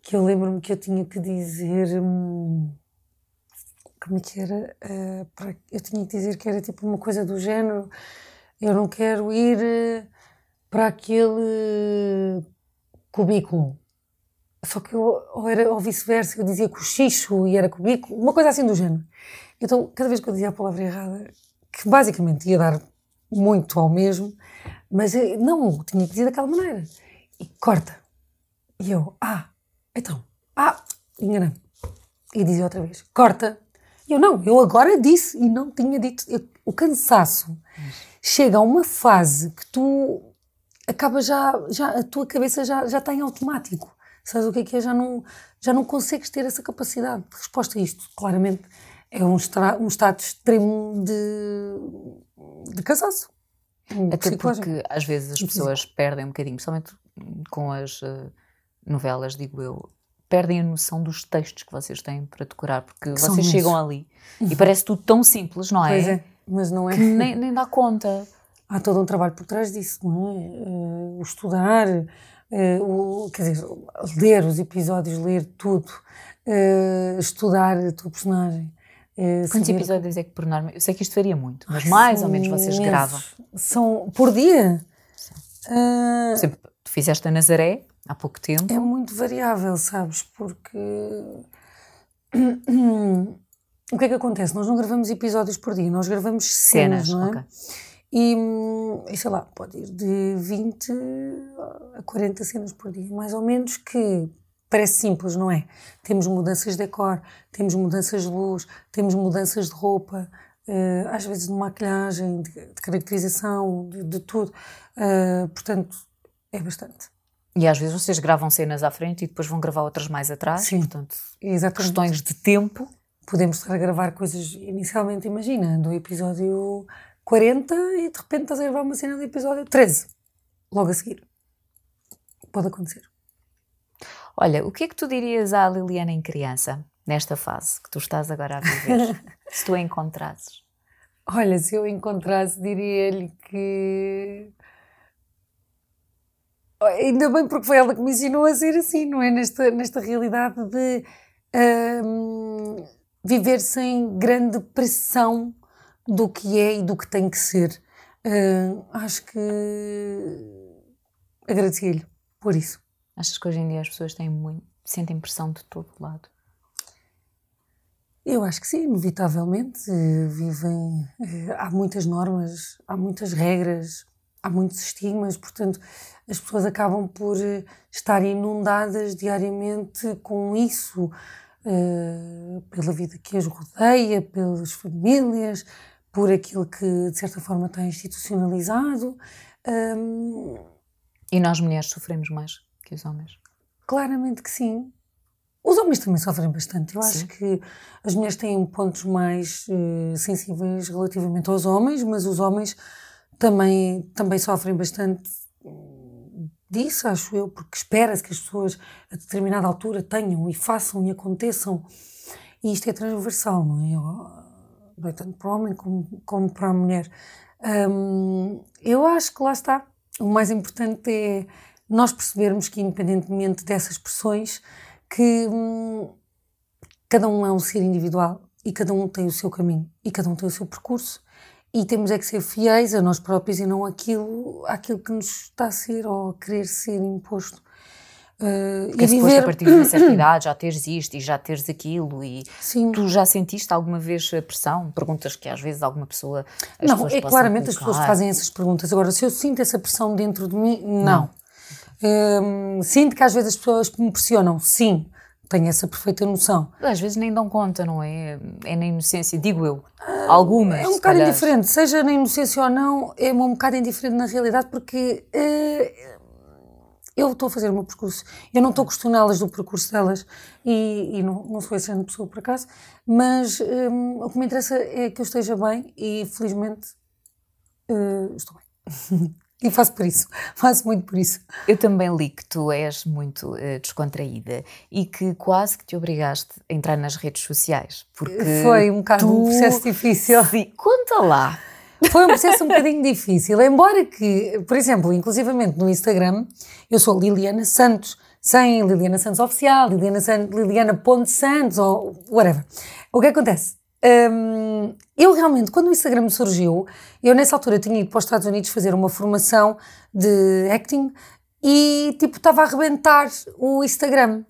que eu lembro-me que eu tinha que dizer. hum, como é que era? Eh, para- eu tinha que dizer que era tipo uma coisa do género: eu não quero ir eh, para aquele cubículo. Só que eu, ou, era, ou vice-versa, eu dizia cochicho e era cubículo, uma coisa assim do género. Então, cada vez que eu dizia a palavra errada, que basicamente ia dar muito ao mesmo, mas eh, não, tinha que dizer daquela maneira. E corta. E eu, ah, então, ah, enganei. E dizia outra vez, corta. E eu, não, eu agora disse e não tinha dito. Eu- o cansaço chega a uma fase que tu acaba já, já a tua cabeça já, já está em automático. Sabes o que é que é? Já não, já não consegues ter essa capacidade de resposta a isto. Claramente é um, estra, um estado extremo de, de cansaço. Até porque às vezes as pessoas perdem um bocadinho, principalmente com as eh, novelas, digo eu, perdem a noção dos textos que vocês têm para decorar, porque Que vocês chegam imensos. ali e parece tudo tão simples, não é? Pois é, mas não é. Que nem, nem dá conta. Há todo um trabalho por trás disso, não é? O estudar, o, quer dizer, ler os episódios, ler tudo, eh, estudar a tua personagem. eh, Quantos episódios é que por norma? Eu sei que isto varia muito, mas Ai, mais ou menos vocês imensos. gravam. São por dia? Por exemplo, tu fizeste a Nazaré há pouco tempo. É muito variável, sabes? Porque. [CLEARS THROAT] O que é que acontece? Nós não gravamos episódios por dia, nós gravamos cenas, Cenas, não é? ok. E, hum, e sei lá, pode ir de 20 a 40 cenas por dia, mais ou menos, que parece simples, não é? Temos mudanças de decor, temos mudanças de luz, temos mudanças de roupa, eh, às vezes de maquilhagem, de, de caracterização, de, de tudo. Eh, portanto, é bastante. E às vezes vocês gravam cenas à frente e depois vão gravar outras mais atrás. Sim. Portanto, Exatamente. questões de tempo. podemos estar a gravar coisas inicialmente, imagina, do episódio 40 e de repente estás a gravar uma cena do episódio 13, logo a seguir. Pode acontecer. Olha, o que é que tu dirias à Liliana em criança, nesta fase que tu estás agora a viver? [LAUGHS] se tu a encontrasses. Olha, se eu encontrasse, diria-lhe que. Ainda bem, porque foi ela que me ensinou a ser assim, não é? Nesta, nesta realidade de hum, viver sem grande pressão do que é e do que tem que ser. Hum, acho que agradecia-lhe por isso. Achas que hoje em dia as pessoas têm muito, sentem pressão de todo lado? Eu acho que sim, inevitavelmente. Vivem. eh, Há muitas normas, há muitas regras, há muitos estigmas, portanto, as pessoas acabam por eh, estar inundadas diariamente com isso, eh, pela vida que as rodeia, pelas famílias, por aquilo que de certa forma está institucionalizado. Hum, E nós mulheres sofremos mais que os homens? Claramente que sim. Os homens também sofrem bastante. Eu acho Sim. que as mulheres têm pontos mais eh, sensíveis relativamente aos homens, mas os homens também, também sofrem bastante hum, disso, acho eu, porque espera-se que as pessoas a determinada altura tenham e façam e aconteçam. E isto é transversal, não é? É tanto para o homem como, como para a mulher. Eu acho que lá está. O mais importante é nós percebermos que, independentemente dessas pressões, que hum, cada um é um ser individual e cada um tem o seu caminho e cada um tem o seu percurso e temos é que ser fiéis a nós próprios e não aquilo, àquilo que nos está a ser ou a querer ser imposto. Uh, Porque é suposto a partir de uma certa [CLEARS THROAT] idade já teres isto e já teres aquilo e Sim. tu já sentiste alguma vez a pressão? Perguntas que às vezes alguma pessoa não, é claramente as pessoas colocar. fazem essas perguntas. Agora, se eu sinto essa pressão dentro de mim, não. Não. Sinto que às vezes as pessoas me pressionam, sim, tenho essa perfeita noção. Às vezes nem dão conta, não é? É na inocência, digo eu. Algumas. É um bocado indiferente, seja na inocência ou não, é um bocado indiferente na realidade, porque uh, eu estou a fazer o meu percurso. Eu não estou a questioná-las do percurso delas e, e não, não sou essa pessoa por acaso, mas um, o que me interessa é que eu esteja bem e felizmente uh, estou bem. [LAUGHS] E faço por isso, faço muito por isso. Eu também li que tu és muito uh, descontraída e que quase que te obrigaste a entrar nas redes sociais. Porque Foi um bocado tu... um processo difícil. Sim, conta lá. Foi um processo um bocadinho difícil, embora que, por exemplo, inclusivamente no Instagram, eu sou Liliana Santos, sem Liliana Santos Oficial, Liliana, San, Liliana Ponte Santos ou whatever. O que acontece? Um, eu realmente, quando o Instagram surgiu, eu nessa altura tinha ido para os Estados Unidos fazer uma formação de acting e tipo estava a arrebentar o Instagram.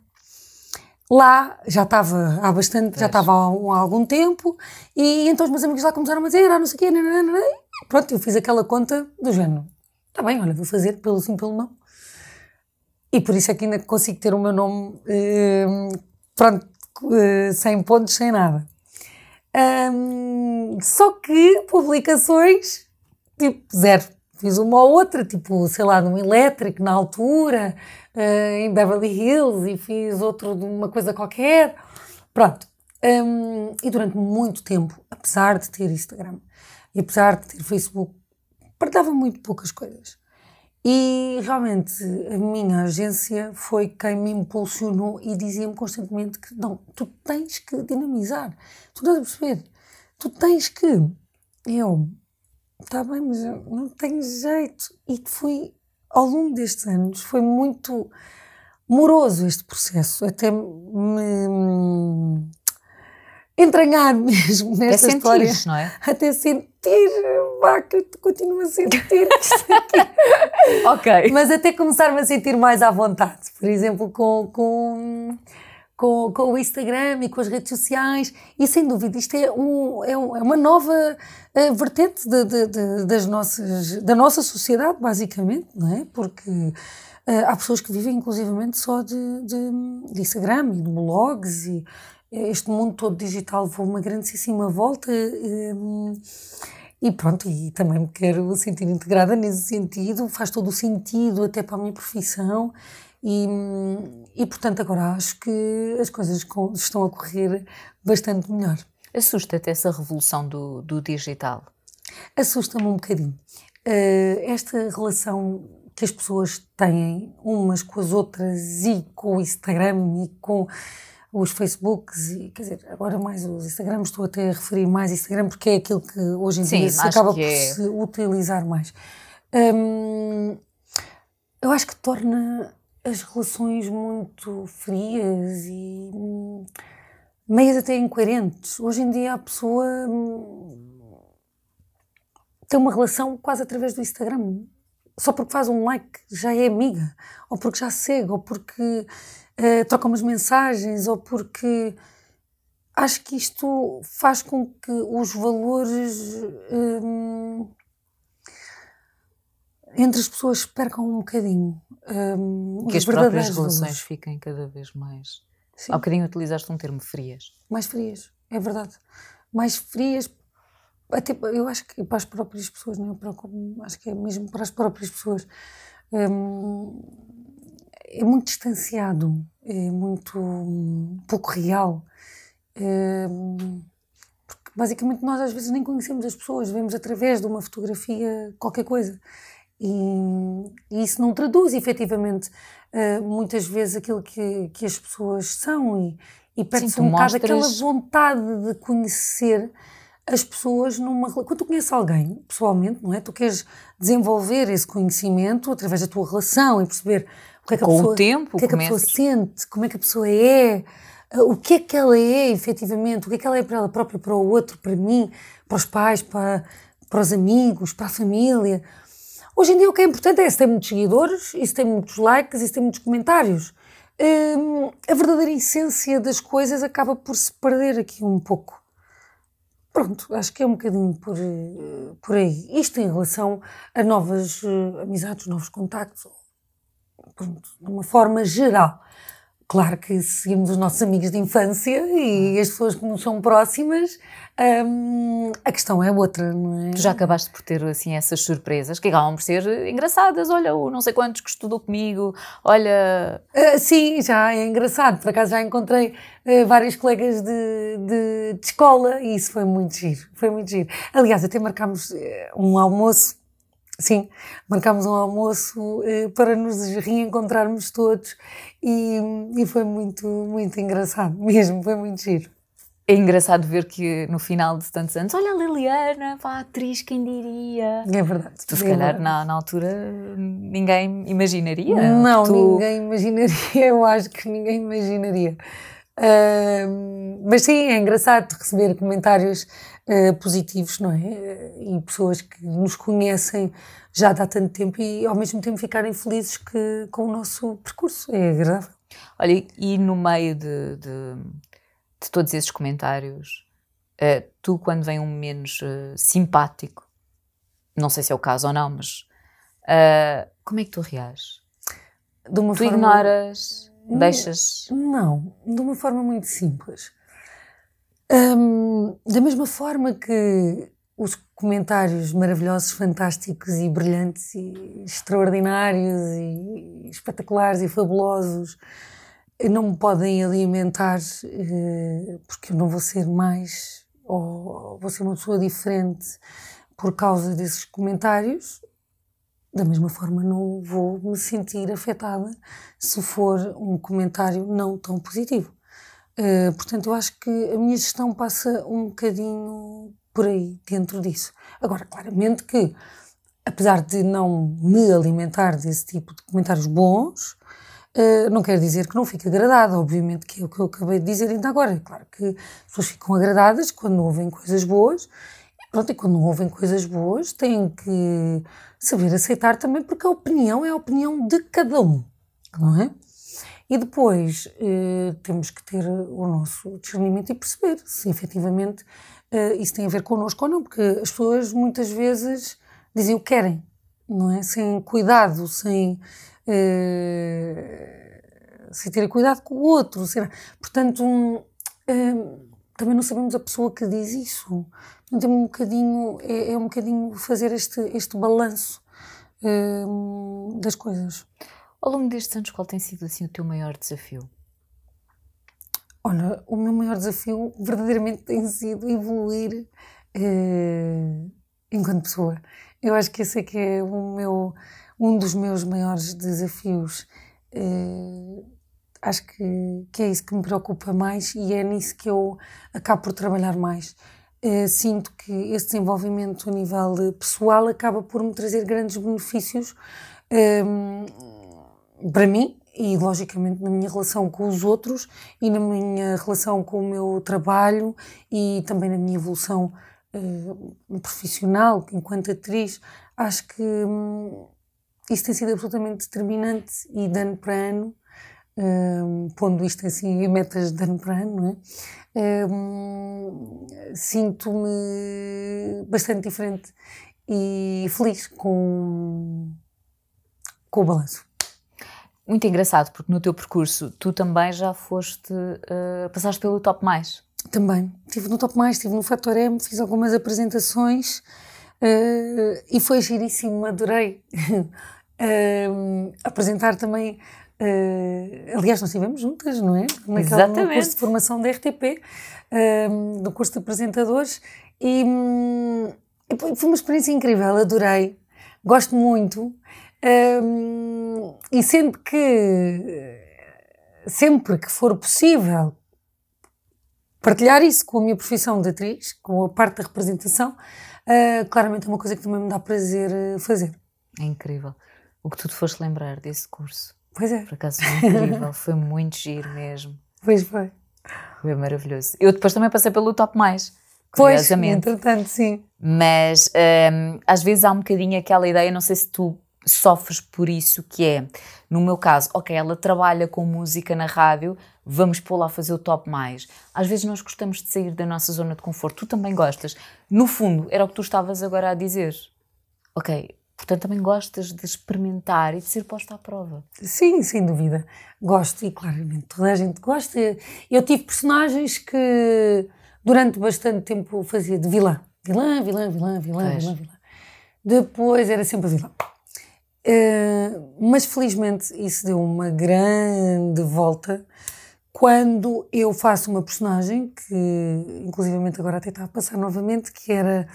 Lá já estava há bastante, já estava há, há, algum tempo e então os meus amigos lá começaram a dizer, ah, não sei o quê, nananana, e pronto, eu fiz aquela conta do género. Está bem, olha, vou fazer pelo sim, pelo não. E por isso é que ainda consigo ter o meu nome, eh, pronto, eh, sem pontos, sem nada. Um, só que publicações, tipo, zero. Fiz uma ou outra, tipo, sei lá, num elétrico na altura, uh, em Beverly Hills, e fiz outro de uma coisa qualquer. Pronto. Um, e durante muito tempo, apesar de ter Instagram e apesar de ter Facebook, partilhava muito poucas coisas. E realmente a minha agência foi quem me impulsionou e dizia-me constantemente que não, tu tens que dinamizar, tu estás a perceber, tu tens que. Eu, está bem, mas eu não tenho jeito. E foi, ao longo destes anos, foi muito moroso este processo, até me entranhar [LAUGHS] mesmo nesta até história. Sentires, não é? Até sentir, vá, que continuo a sentir [LAUGHS] ok. Mas até começar-me a sentir mais à vontade. Por exemplo, com, com, com, com, o Instagram e com as redes sociais. E sem dúvida, isto é, um, é, é uma nova uh, vertente de, de, de, das nossas, da nossa sociedade, basicamente, não é? Porque. Uh, há pessoas que vivem inclusivamente só de, de, Instagram e de blogs e, este mundo todo digital levou uma grandíssima volta um, e pronto, e também me quero sentir integrada nesse sentido, faz todo o sentido até para a minha profissão e, e portanto agora acho que as coisas estão a correr bastante melhor. Assusta-te essa revolução do, do digital? Assusta-me um bocadinho. Uh, esta relação que as pessoas têm umas com as outras e com o Instagram e com os Facebooks e, quer dizer, agora mais os Instagrams, estou até a referir mais Instagram porque é aquilo que hoje em Sim, dia se acaba por é... se utilizar mais. Hum, eu acho que torna as relações muito frias e hum, meias até incoerentes. Hoje em dia a pessoa hum, tem uma relação quase através do Instagram. Só porque faz um like já é amiga, ou porque já segue, ou porque uh, trocam umas mensagens ou porque acho que isto faz com que os valores um, entre as pessoas percam um bocadinho. Um, que as próprias relações fiquem cada vez mais. Sim. Há bocadinho utilizaste um termo frias. Mais frias, é verdade. Mais frias, até eu acho que para as próprias pessoas, não é? acho que é mesmo para as próprias pessoas. Um, é muito distanciado, é muito um, pouco real. É, porque basicamente nós às vezes nem conhecemos as pessoas, vemos através de uma fotografia qualquer coisa. E, e isso não traduz efetivamente uh, muitas vezes aquilo que, que as pessoas são. E, e perde-se um bocado aquela vontade de conhecer as pessoas numa quando tu conheces alguém pessoalmente não é? Tu queres desenvolver esse conhecimento através da tua relação e perceber que é que com pessoa, o tempo, o que é que a pessoa sente, como é que a pessoa é, o que é que ela é efetivamente, o que é que ela é para ela própria, para o outro, para mim, para os pais, para, para os amigos, para a família. Hoje em dia o que é importante é se tem muitos seguidores, e se tem muitos likes, e se tem muitos comentários. Hum, a verdadeira essência das coisas acaba por se perder aqui um pouco. Pronto, acho que é um bocadinho por, por aí. Isto em relação a novas uh, amizades, novos contactos, pronto, de uma forma geral. Claro que seguimos os nossos amigos de infância e as pessoas que nos são próximas, hum, a questão é outra, não é? Tu já acabaste por ter assim essas surpresas que acabam por ser engraçadas. Olha, o não sei quantos que estudou comigo, olha. Uh, sim, já é engraçado. Por acaso já encontrei uh, vários colegas de, de, de, escola e isso foi muito giro. Foi muito giro. Aliás, até marcámos uh, um almoço Sim, marcámos um almoço eh, para nos reencontrarmos todos e, e, foi muito, muito engraçado, [LAUGHS] mesmo, foi muito giro. É engraçado ver que no final de tantos anos, olha a Liliana, pá, atriz, quem diria? É verdade. Tu, se é calhar, na, na, altura, ninguém imaginaria. Não, tu... ninguém imaginaria, [LAUGHS] eu acho que ninguém imaginaria. Uh, mas sim, é engraçado receber comentários uh, positivos, não é? E pessoas que nos conhecem já há tanto tempo e ao mesmo tempo ficarem felizes que, com o nosso percurso. É agradável. Olha, e no meio de, de, de todos esses comentários, uh, tu, quando vem um menos uh, simpático, não sei se é o caso ou não, mas como é que tu reages? De uma tu forma... ignoras, deixas. Não, de uma forma muito simples. Um, da mesma forma que os comentários maravilhosos, fantásticos e brilhantes e extraordinários e espetaculares e fabulosos não me podem alimentar uh, porque eu não vou ser mais ou vou ser uma pessoa diferente por causa desses comentários. Da mesma forma, não vou me sentir afetada se for um comentário não tão positivo. Uh, portanto, eu acho que a minha gestão passa um bocadinho por aí, dentro disso. Agora, claramente que, apesar de não me alimentar desse tipo de comentários bons, uh, não quer dizer que não fique agradada. Obviamente que é o que eu acabei de dizer ainda agora. É claro que as pessoas ficam agradadas quando ouvem coisas boas. E pronto, e quando não ouvem coisas boas, têm que saber aceitar também, porque a opinião é a opinião de cada um, não é? E depois eh, temos que ter o nosso discernimento e perceber se efetivamente eh, isso tem a ver connosco ou não, porque as pessoas muitas vezes dizem o que querem, não é? Sem cuidado, sem, eh, sem ter cuidado com o outro. Sem, portanto, um, também não sabemos a pessoa que diz isso. Então, um bocadinho, é, é um bocadinho fazer este, este balanço das coisas. Ao longo destes anos, qual tem sido assim o teu maior desafio? Olha, o meu maior desafio verdadeiramente tem sido evoluir uh, enquanto pessoa. Eu acho que esse é que é o meu, um dos meus maiores desafios. Uh, acho que, que é isso que me preocupa mais e é nisso que eu acabo por trabalhar mais. Uh, sinto que esse desenvolvimento a nível pessoal acaba por me trazer grandes benefícios para mim e, logicamente, na minha relação com os outros e na minha relação com o meu trabalho e também na minha evolução uh, profissional enquanto atriz. Acho que hum, isso tem sido absolutamente determinante e de ano para ano, um, pondo isto assim em metas de ano para ano, é? Um, Sinto-me bastante diferente e feliz com, com o balanço muito engraçado, porque no teu percurso tu também já foste, uh, passaste pelo Top Mais. Também. Estive no Top Mais, estive no Fator M, fiz algumas apresentações uh, e foi giríssimo, adorei. uh, [LAUGHS] apresentar também. aliás, nós estivemos juntas, não é? Naquela, Exatamente. No curso de formação da RTP, no curso de apresentadores, e, um, foi uma experiência incrível, adorei, gosto muito. Um, e sendo que sempre que for possível partilhar isso com a minha profissão de atriz, com a parte da representação, uh, claramente é uma coisa que também me dá prazer ah, fazer. É incrível. O que tu te foste lembrar desse curso. Pois é. Por acaso foi incrível, foi muito giro mesmo. Pois foi. Foi maravilhoso. Eu depois também passei pelo Top Mais. Pois, entretanto, sim. Mas um, às vezes há um bocadinho aquela ideia, não sei se tu sofres por isso, que é, no meu caso, ok, ela trabalha com música na rádio, vamos pô-la a fazer o top mais. Às vezes nós gostamos de sair da nossa zona de conforto, tu também gostas. No fundo, era o que tu estavas agora a dizer. Ok, Portanto, também gostas de experimentar e de ser posta à prova. Sim, sem dúvida. Gosto e claramente toda a gente gosta. Eu tive personagens que durante bastante tempo fazia de vilã. Vilã, vilã, vilã, vilã, vilã, vilã. Depois era sempre a vilã. Uh, mas felizmente isso deu uma grande volta quando eu faço uma personagem que, inclusivamente agora até está a passar novamente, que era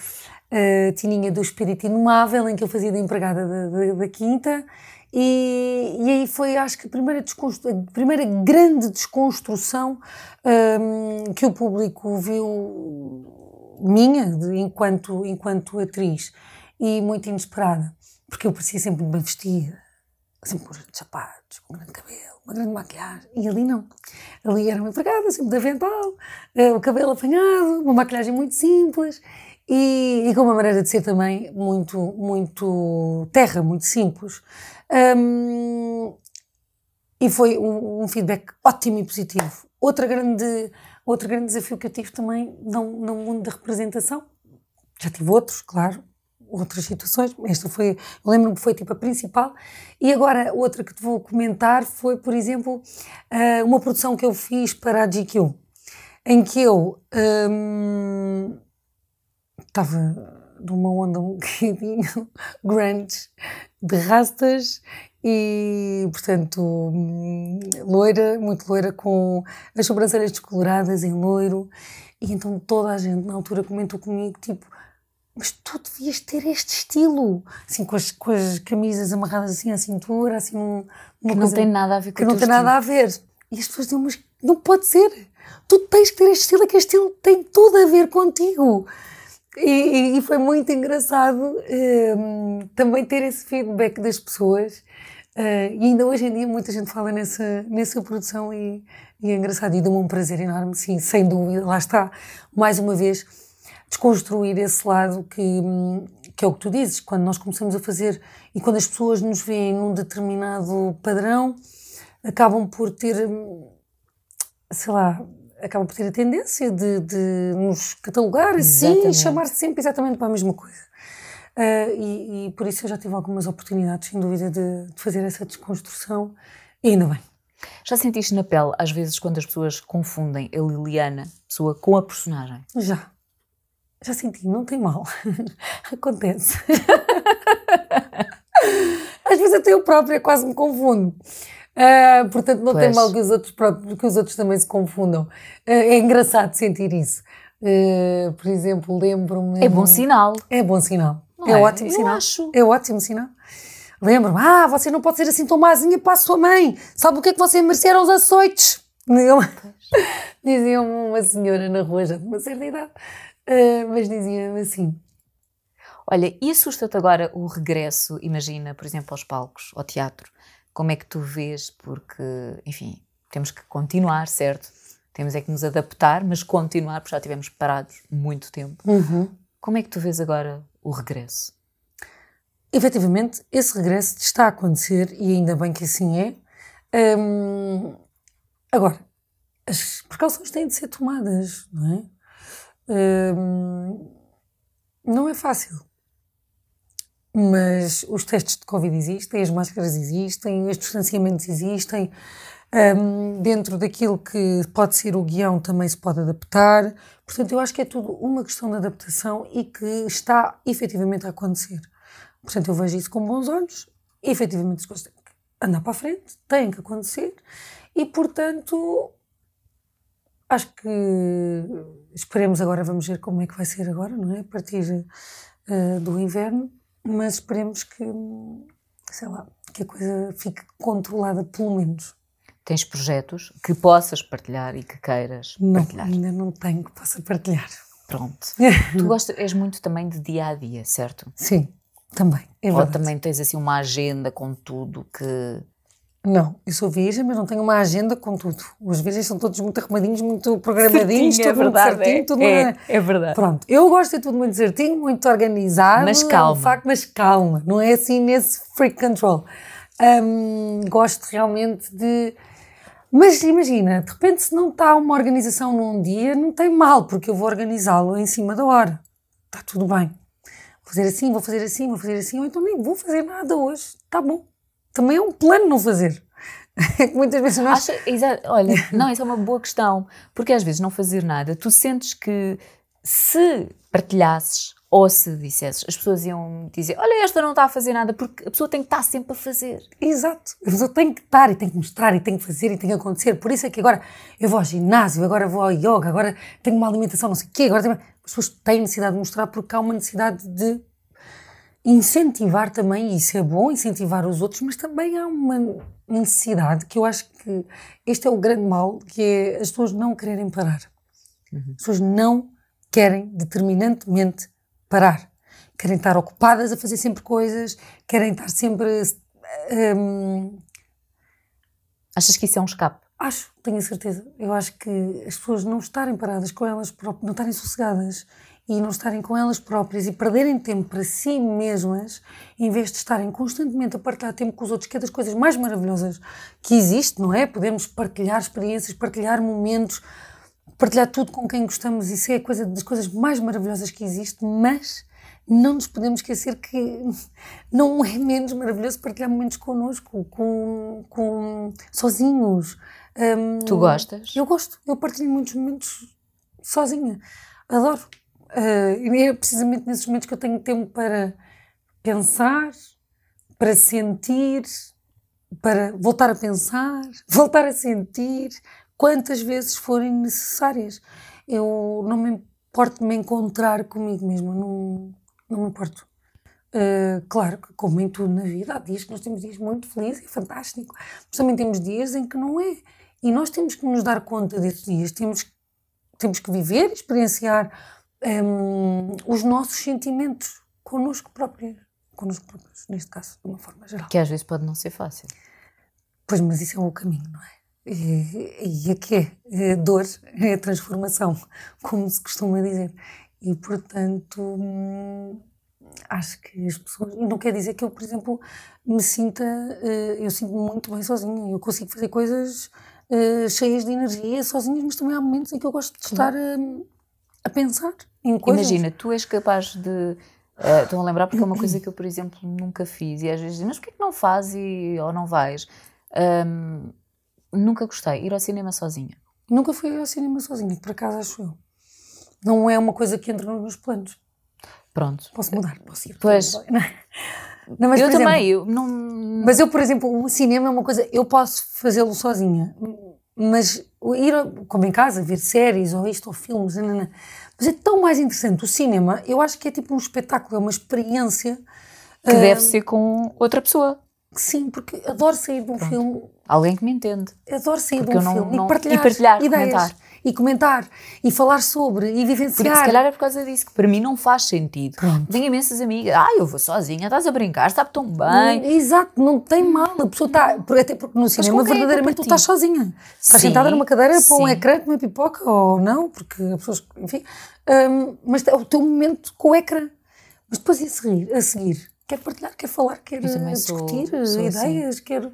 a Tininha do Espírito Inumável, em que eu fazia de empregada da, da, da Quinta, e, e, aí foi, acho que, a primeira, a primeira grande desconstrução um, que o público viu minha, de, enquanto, enquanto atriz, e muito inesperada, porque eu parecia sempre bem vestida, sempre com os sapatos, com um grande cabelo, uma grande maquilhagem, e ali não. Ali era uma empregada, sempre de avental, eh, o cabelo apanhado, uma maquilhagem muito simples, e, e, com uma maneira de ser também muito, muito terra, muito simples. Um, e foi um, um, feedback ótimo e positivo. Outra grande, outro grande desafio que eu tive também no, no mundo da representação, já tive outros, claro, outras situações, esta foi, lembro-me que foi tipo a principal, e agora outra que te vou comentar foi, por exemplo, uma produção que eu fiz para a GQ, em que eu um, estava numa onda um [LAUGHS] bocadinho grande de rastas e, portanto, loira, muito loira, com as sobrancelhas descoloradas em loiro. E então toda a gente na altura comentou comigo, tipo, mas tu devias ter este estilo, assim, com as, com as camisas amarradas assim à cintura, assim, um, que não tem nada a ver com Que não tem nada a ver. E as pessoas diziam, mas não pode ser. Tu tens que ter este estilo, é que este estilo tem tudo a ver contigo. E, e, foi muito engraçado um, ehm, também ter esse feedback das pessoas. Uh, e ainda hoje em dia muita gente fala nessa, nessa produção e, e é engraçado. E deu-me um prazer enorme, sim, sem dúvida. Lá está, mais uma vez, desconstruir esse lado que, que é o que tu dizes. Quando nós começamos a fazer e quando as pessoas nos veem num determinado padrão, acabam por ter, sei lá, acaba por ter a tendência de, de nos catalogar assim e chamar-se sempre exatamente para a mesma coisa. Uh, e, e, por isso eu já tive algumas oportunidades, sem dúvida, de, de, fazer essa desconstrução e ainda bem. Já sentiste na pele, às vezes, quando as pessoas confundem a Liliana, pessoa, com a personagem? Já. Já senti, não tem mal. [LAUGHS] Acontece. [LAUGHS] às vezes até eu própria quase me confundo. Uh, portanto, não pois. tem mal que os, outros que os outros também se confundam. Uh, é engraçado sentir isso. Uh, por exemplo, lembro-me. É bom sinal. É bom sinal. é, é ótimo Eu sinal. Acho. É ótimo sinal. Lembro-me, ah, você não pode ser assim tão mazinha para a sua mãe. Sabe o que é que você mereceram os açoites? [LAUGHS] Dizia-me uma senhora na rua, já de uma certa idade, mas dizia-me assim. Olha, e assusta-te agora o regresso, imagina, por exemplo, aos palcos, ao teatro? Como é que tu vês? Porque, enfim, temos que continuar, certo? Temos é que nos adaptar, mas continuar, porque já estivemos parados muito tempo. Uhum. Como é que tu vês agora o regresso? Efetivamente, esse regresso está a acontecer e ainda bem que assim é. Hum, agora, as precauções têm de ser tomadas, não é? Não é fácil. Mas os testes de Covid existem, as máscaras existem, os distanciamentos existem. Um, dentro daquilo que pode ser o guião também se pode adaptar. Portanto, eu acho que é tudo uma questão de adaptação e que está efetivamente a acontecer. Portanto, eu vejo isso com bons olhos. Efetivamente, as coisas têm que andar para a frente, têm que acontecer. E, portanto, acho que esperemos agora, vamos ver como é que vai ser agora, não é? A partir uh, do inverno mas esperemos que, sei lá, que a coisa fique controlada pelo menos. Tens projetos que possas partilhar e que queiras não, partilhar? ainda não tenho que possa partilhar. Pronto. [LAUGHS] tu gostas, és muito também de dia a dia, certo? Sim, também. É Ou também tens assim uma agenda com tudo que não, eu sou virgem, mas não tenho uma agenda com tudo. Os virgens são todos muito arrumadinhos, muito programadinhos, certinho, tudo é verdade, muito certinho, é, tudo é, muito... é verdade. Pronto, eu gosto de tudo muito certinho, muito organizado. Mas calma. É um facto, mas calma, não é assim nesse freak control. Um, gosto realmente de... Mas imagina, de repente se não está uma organização num dia, não tem mal, porque eu vou organizá-lo em cima da hora. Está tudo bem. fazer assim, vou fazer assim, vou fazer assim, ou então nem vou fazer nada hoje, tá bom. Também é um plano não fazer. [LAUGHS] É que muitas vezes nós... Acha, exa- olha, não, isso é uma boa questão, porque às vezes não fazer nada, tu sentes que se partilhasses ou se dissesses, as pessoas iam dizer: Olha, esta não está a fazer nada, porque a pessoa tem que estar sempre a fazer. Exato. A pessoa tem que estar e tem que mostrar e tem que fazer e tem que acontecer. Por isso é que agora eu vou ao ginásio, agora vou ao yoga, agora tenho uma alimentação não sei o quê, agora tenho... As pessoas têm necessidade de mostrar porque há uma necessidade de incentivar também, e isso é bom, incentivar os outros, mas também há uma necessidade que eu acho que este é o grande mal, que é as pessoas não quererem parar. As pessoas não querem determinantemente parar. Querem estar ocupadas a fazer sempre coisas, querem estar sempre. hum, Achas que isso é um escape? acho, tenho a certeza. Eu acho que as pessoas não estarem paradas com elas próprias, não estarem sossegadas e não estarem com elas próprias e perderem tempo para si mesmas, em vez de estarem constantemente a partilhar tempo com os outros, que é das coisas mais maravilhosas que existe, não é? Podemos partilhar experiências, partilhar momentos, partilhar tudo com quem gostamos, isso é coisa das coisas mais maravilhosas que existe, mas não nos podemos esquecer que [LAUGHS] não é menos maravilhoso partilhar momentos connosco, com, com sozinhos. Hum, Tu gostas? Eu gosto, eu partilho muitos momentos sozinha, adoro. E é precisamente nesses momentos que eu tenho tempo para pensar, para sentir, para voltar a pensar, [LAUGHS] voltar a sentir, quantas vezes forem necessárias. Eu não me importo de me encontrar comigo mesma, não, não me importo. Uh, claro que, como em tudo na vida, há dias que nós temos dias muito felizes e fantástico, mas também temos dias em que não é. E nós temos que nos dar conta desses dias, temos, temos que viver, experienciar um, os nossos sentimentos connosco próprios, connosco próprios, neste caso, de uma forma geral. Que às vezes pode não ser fácil. Pois, mas isso é o caminho, não é? E, e aqui é, é dor, é transformação, como se costuma dizer. E, portanto, hum, acho que as pessoas. E não quer dizer que eu, por exemplo, me sinta. eh, Eu sinto-me muito bem sozinha. Eu consigo fazer coisas eh, cheias de energia sozinha, mas também há momentos em que eu gosto de estar hum, a pensar coisas. Imagina, tu és capaz de. eh, Estou a lembrar porque é uma coisa que eu, por exemplo, nunca fiz e às vezes dizem, mas porquê que não fazes e, ou não vais? Ahm, nunca gostei, ir ao cinema sozinha. Nunca fui ao cinema sozinha, por acaso acho eu. Não é uma coisa que entra nos meus planos. Pronto. Posso mudar, posso ir. Pois. Não, Não, mas, eu por também, exemplo, eu não. Mas eu, por exemplo, o cinema é uma coisa, eu posso fazê-lo sozinha, mas ir, como em casa, ver séries ou isto ou filmes, nanana. Mas é tão mais interessante. O cinema, eu acho que é tipo um espetáculo, é uma experiência. Que deve ser com outra pessoa. Sim, porque adoro sair de um filme, Alguém que me entende. adoro sair Porque de um não- filme não- e partilhar, e partilhar, ideias. comentar. E comentar, e falar sobre, e Porque vivenciar. se calhar é por causa disso que para mim não faz sentido. Pronto. Tenho imensas amigas. Ah, eu vou sozinha, estás a brincar, está tão bem. Exato, não tem mal. A pessoa está. Até porque no cinema, é é verdadeiramente, tu estás sozinha. Estás Sim, sentada numa cadeira para um ecrã, comer pipoca ou não, porque as pessoas. Enfim. hum, mas é o teu momento com o ecrã. Mas depois a seguir, a seguir quer partilhar, quer falar, quer Eu também eh, sou- discutir sou ideias, quer.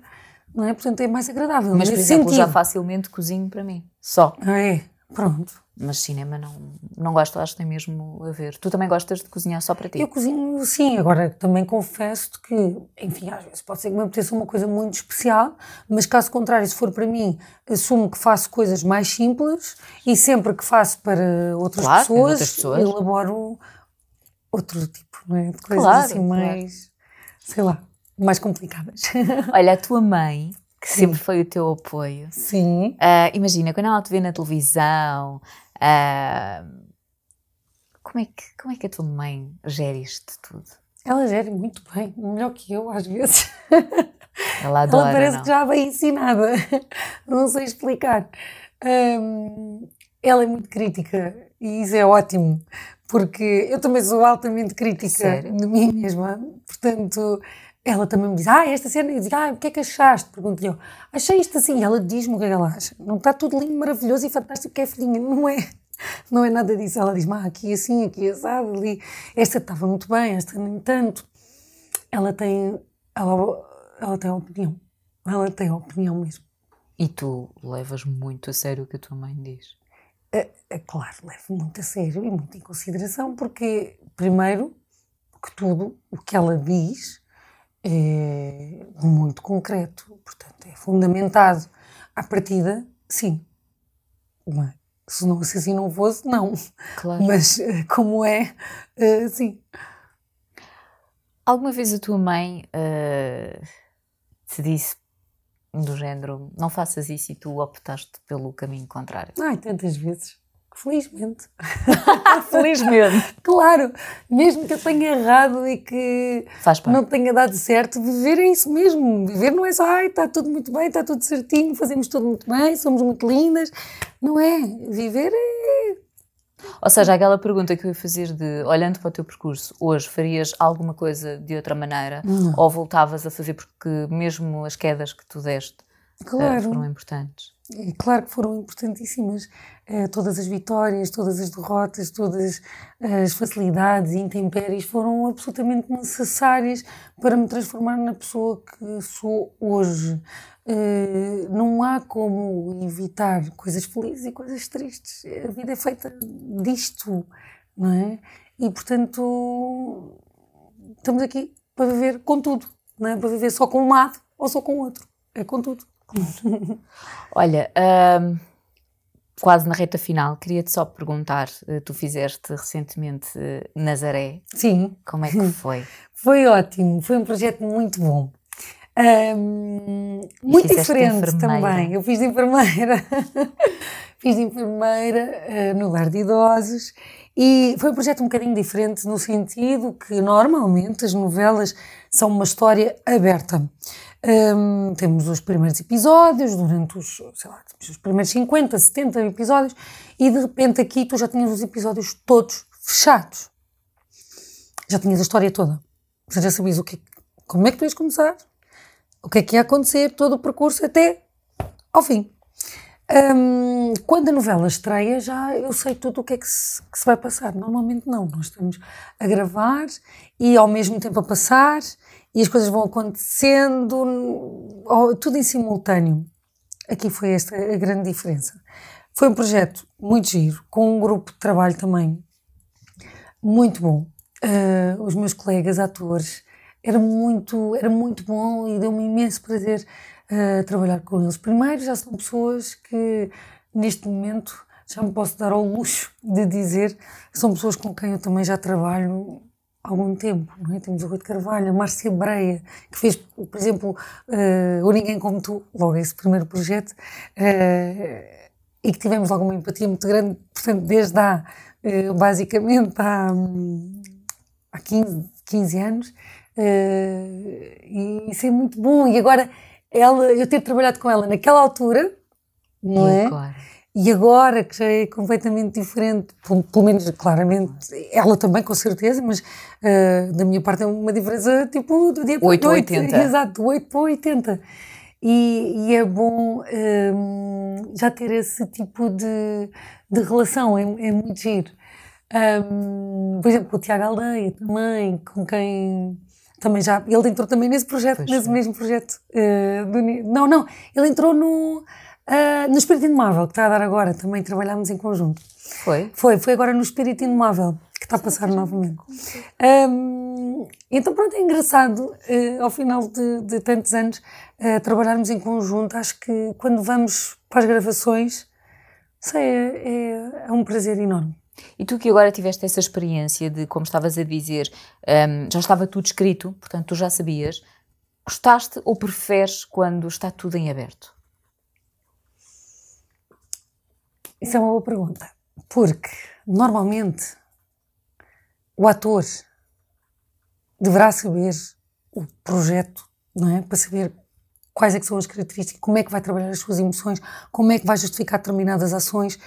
Não é? Portanto, é mais agradável. Mas, por exemplo, já facilmente cozinho para mim. Só. Ah, é, pronto. Mas cinema não, não gosto, acho que tem mesmo a ver. Tu também gostas de cozinhar só para ti? Eu cozinho, sim, agora também confesso-te que, enfim, às vezes pode ser que me apeteça uma coisa muito especial, mas caso contrário, se for para mim, assumo que faço coisas mais simples e sempre que faço para outras, Claro, pessoas, outras pessoas. elaboro outro tipo, não é? De coisas Claro, assim claro. mais, sei lá, mais complicadas. [LAUGHS] Olha, a tua mãe, que sempre foi o teu apoio, sim. ah, imagina, quando ela te vê na televisão, ah, como, é que, como é que a tua mãe gere isto tudo? Ela gere muito bem, melhor que eu às vezes. [LAUGHS] Ela adora, Ela parece não? que já vem ensinada. [LAUGHS] Não sei explicar. Hum, ela é muito crítica e isso é ótimo, porque eu também sou altamente crítica Sério? de mim mesma. Portanto, ela também me diz: Ah, esta cena. Eu digo: Ah, o que é que achaste? Pergunto-lhe eu: Achei isto assim. E ela diz-me o que é ela acha. Não está tudo lindo, maravilhoso e fantástico, que é filhinha. [LAUGHS] Não é. Não é nada disso. Ela diz-me: Ah, aqui assim, aqui assado, ali. Esta estava muito bem, esta nem tanto. Ela tem. Ela, ela tem opinião. Ela tem opinião mesmo. E tu levas muito a sério o que a tua mãe diz? É, é claro, levo muito a sério e muito em consideração, porque, primeiro, que tudo o que ela diz é muito concreto, portanto, é fundamentado. À partida, sim. É? Se, não, se assim não fosse, não. Claro. Mas eh, como é, uh, sim. Alguma vez a tua mãe uh, te disse do género, não faças isso e tu optaste pelo caminho contrário? Ai, tantas vezes. Felizmente. [LAUGHS] Felizmente. claro, mesmo que eu tenha errado e que não tenha dado certo, viver é isso mesmo. Viver não é só, ai, está tudo muito bem, está tudo certinho, fazemos tudo muito bem, somos muito lindas. Não é. Viver é. Ou seja, aquela pergunta que eu ia fazer de, olhando para o teu percurso, hoje farias alguma coisa de outra maneira? Ou voltavas a fazer porque mesmo as quedas que tu deste eh, claro. foram importantes? É claro que foram importantíssimas. Uh, todas as vitórias, todas as derrotas, todas as facilidades e intempéries foram absolutamente necessárias para me transformar na pessoa que sou hoje. Uh, não há como evitar coisas felizes e coisas tristes. A vida é feita disto, não é? E portanto, estamos aqui para viver com tudo, não é? Para viver só com um lado ou só com o outro. É com tudo. Olha, quase na reta final, queria-te só perguntar: eh, tu fizeste recentemente eh, Nazaré. Sim. Como é que [LAUGHS] foi? foi ótimo, foi um projeto muito bom. Um, muito diferente também. Eu fiz de enfermeira. [LAUGHS] fiz de enfermeira uh, no lar de idosos e foi um projeto um bocadinho diferente no sentido que normalmente as novelas são uma história aberta. Um, temos os primeiros episódios, durante os, sei lá, os primeiros 50, 70 episódios, e de repente aqui tu já tinhas os episódios todos fechados. Já tinhas a história toda. Você já sabias o que, como é que tu ias começar, o que é que ia acontecer, todo o percurso até ao fim. Um, quando a novela estreia, já eu sei tudo o que é que se, que se, vai passar. Normalmente não, nós estamos a gravar e ao mesmo tempo a passar e as coisas vão acontecendo, tudo em simultâneo. Aqui foi esta a grande diferença. Foi um projeto muito giro, com um grupo de trabalho também muito bom. Uh, os meus colegas atores, era muito, era muito bom e deu-me imenso prazer uh, trabalhar com eles. Primeiro, já são pessoas que neste momento já me posso dar ao luxo de dizer são pessoas com quem eu também já trabalho algum tempo, não é? Temos o Rui de Carvalho, a Márcia Breia, que fez, por exemplo, uh, O Ninguém Como Tu, logo esse primeiro projeto, uh, e que tivemos alguma empatia muito grande, portanto, desde há, uh, basicamente, há, há 15, 15 anos, e isso é muito bom, e agora ela, eu ter trabalhado com ela naquela altura, não e é? Agora? E agora, que já é completamente diferente, pelo, menos claramente, ela também, com certeza, mas uh, da minha parte é uma diferença tipo do dia para 8 para 80. Exato, 8 para 80. E, e é bom um, já ter esse tipo de, de relação, é, é muito giro. Um, por exemplo, o Tiago Aldeia também, com quem também já. Ele entrou também nesse projeto, pois nesse é. mesmo projeto. Uh, do, não, não, ele entrou no Uh, no Espírito Indomável, que está a dar agora, também trabalhámos em conjunto. Foi? Foi, foi agora no Espírito Indomável, que está a passar novamente. Um, então, pronto, é engraçado, uh, ao final de, de tantos anos, uh, trabalharmos em conjunto. Acho que quando vamos para as gravações, sei, é, é, é um prazer enorme. E tu que agora tiveste essa experiência de, como estavas a dizer, um, já estava tudo escrito, portanto tu já sabias, gostaste ou preferes quando está tudo em aberto? Isso é uma boa pergunta. Porque, normalmente, o ator deverá saber o projeto, não é? Para saber quais é são as características, como é que vai trabalhar as suas emoções, como é que vai justificar determinadas ações.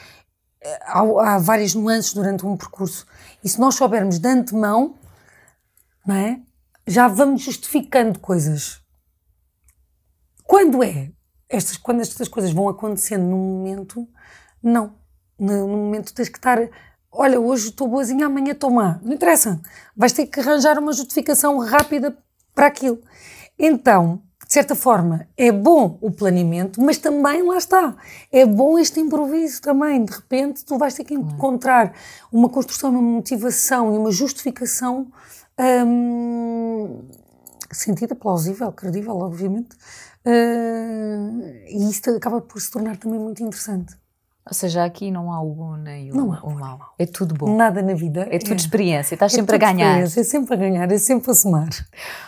Há, há várias nuances durante um percurso. E se nós soubermos de antemão, não é? Já vamos justificando coisas. Quando é? Estas, quando estas coisas vão acontecendo num momento, não. No, no momento tens que estar. Olha, hoje estou boazinha, amanhã estou má. Não interessa. Vais ter que arranjar uma justificação rápida para aquilo. Então, de certa forma, é bom o planeamento, mas também lá está. É bom este improviso também. De repente, tu vais ter que encontrar uma construção, uma motivação e uma justificação hum, sentida, plausível, credível, obviamente. Uh, e isto acaba por se tornar também muito interessante. Ou seja, aqui não há o bom nem o, Não há o mau. É tudo bom. Nada na vida. É tudo experiência. Estás é sempre a ganhar. É sempre a ganhar, é sempre a somar.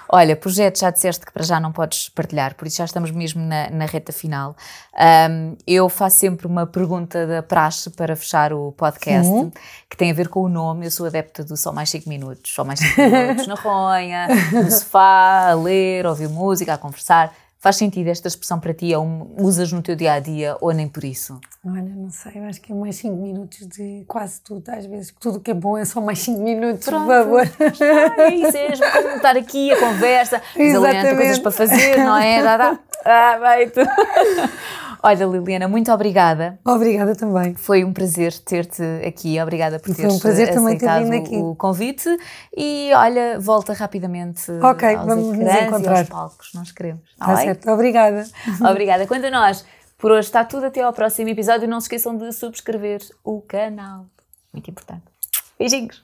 Olha, projeto já disseste que para já não podes partilhar, por isso já estamos mesmo na, na reta final. Um, eu faço sempre uma pergunta da praxe para fechar o podcast, Sim. que tem a ver com o nome. Eu sou adepta do só mais 5 minutos. Só mais 5 minutos na ronha, no sofá, a ler, a ouvir música, a conversar. Faz sentido esta expressão para ti? Ou usas no teu dia a dia ou nem por isso? Olha, não sei, eu acho que é mais 5 minutos de quase tudo. Às vezes tudo que é bom é só mais 5 minutos, Pronto. por favor. [LAUGHS] É isso, é como estar aqui a conversa, Exatamente. coisas para fazer, não é? Dá, dá. [LAUGHS] Ah, vai tu. [LAUGHS] Olha, Liliana, muito obrigada. Obrigada também. Foi um prazer ter-te aqui. Obrigada por Foi um teres prazer também ter aceitado vindo aqui. o convite. E olha, volta rapidamente Ok, aos vamos nos ecrãs e encontrar. aos palcos. Nós queremos. Tá Está bem? certo, obrigada. [LAUGHS] Obrigada. Quanto a nós, por hoje está tudo. Até ao próximo episódio. Não se esqueçam de subscrever o canal. Muito importante. Beijinhos.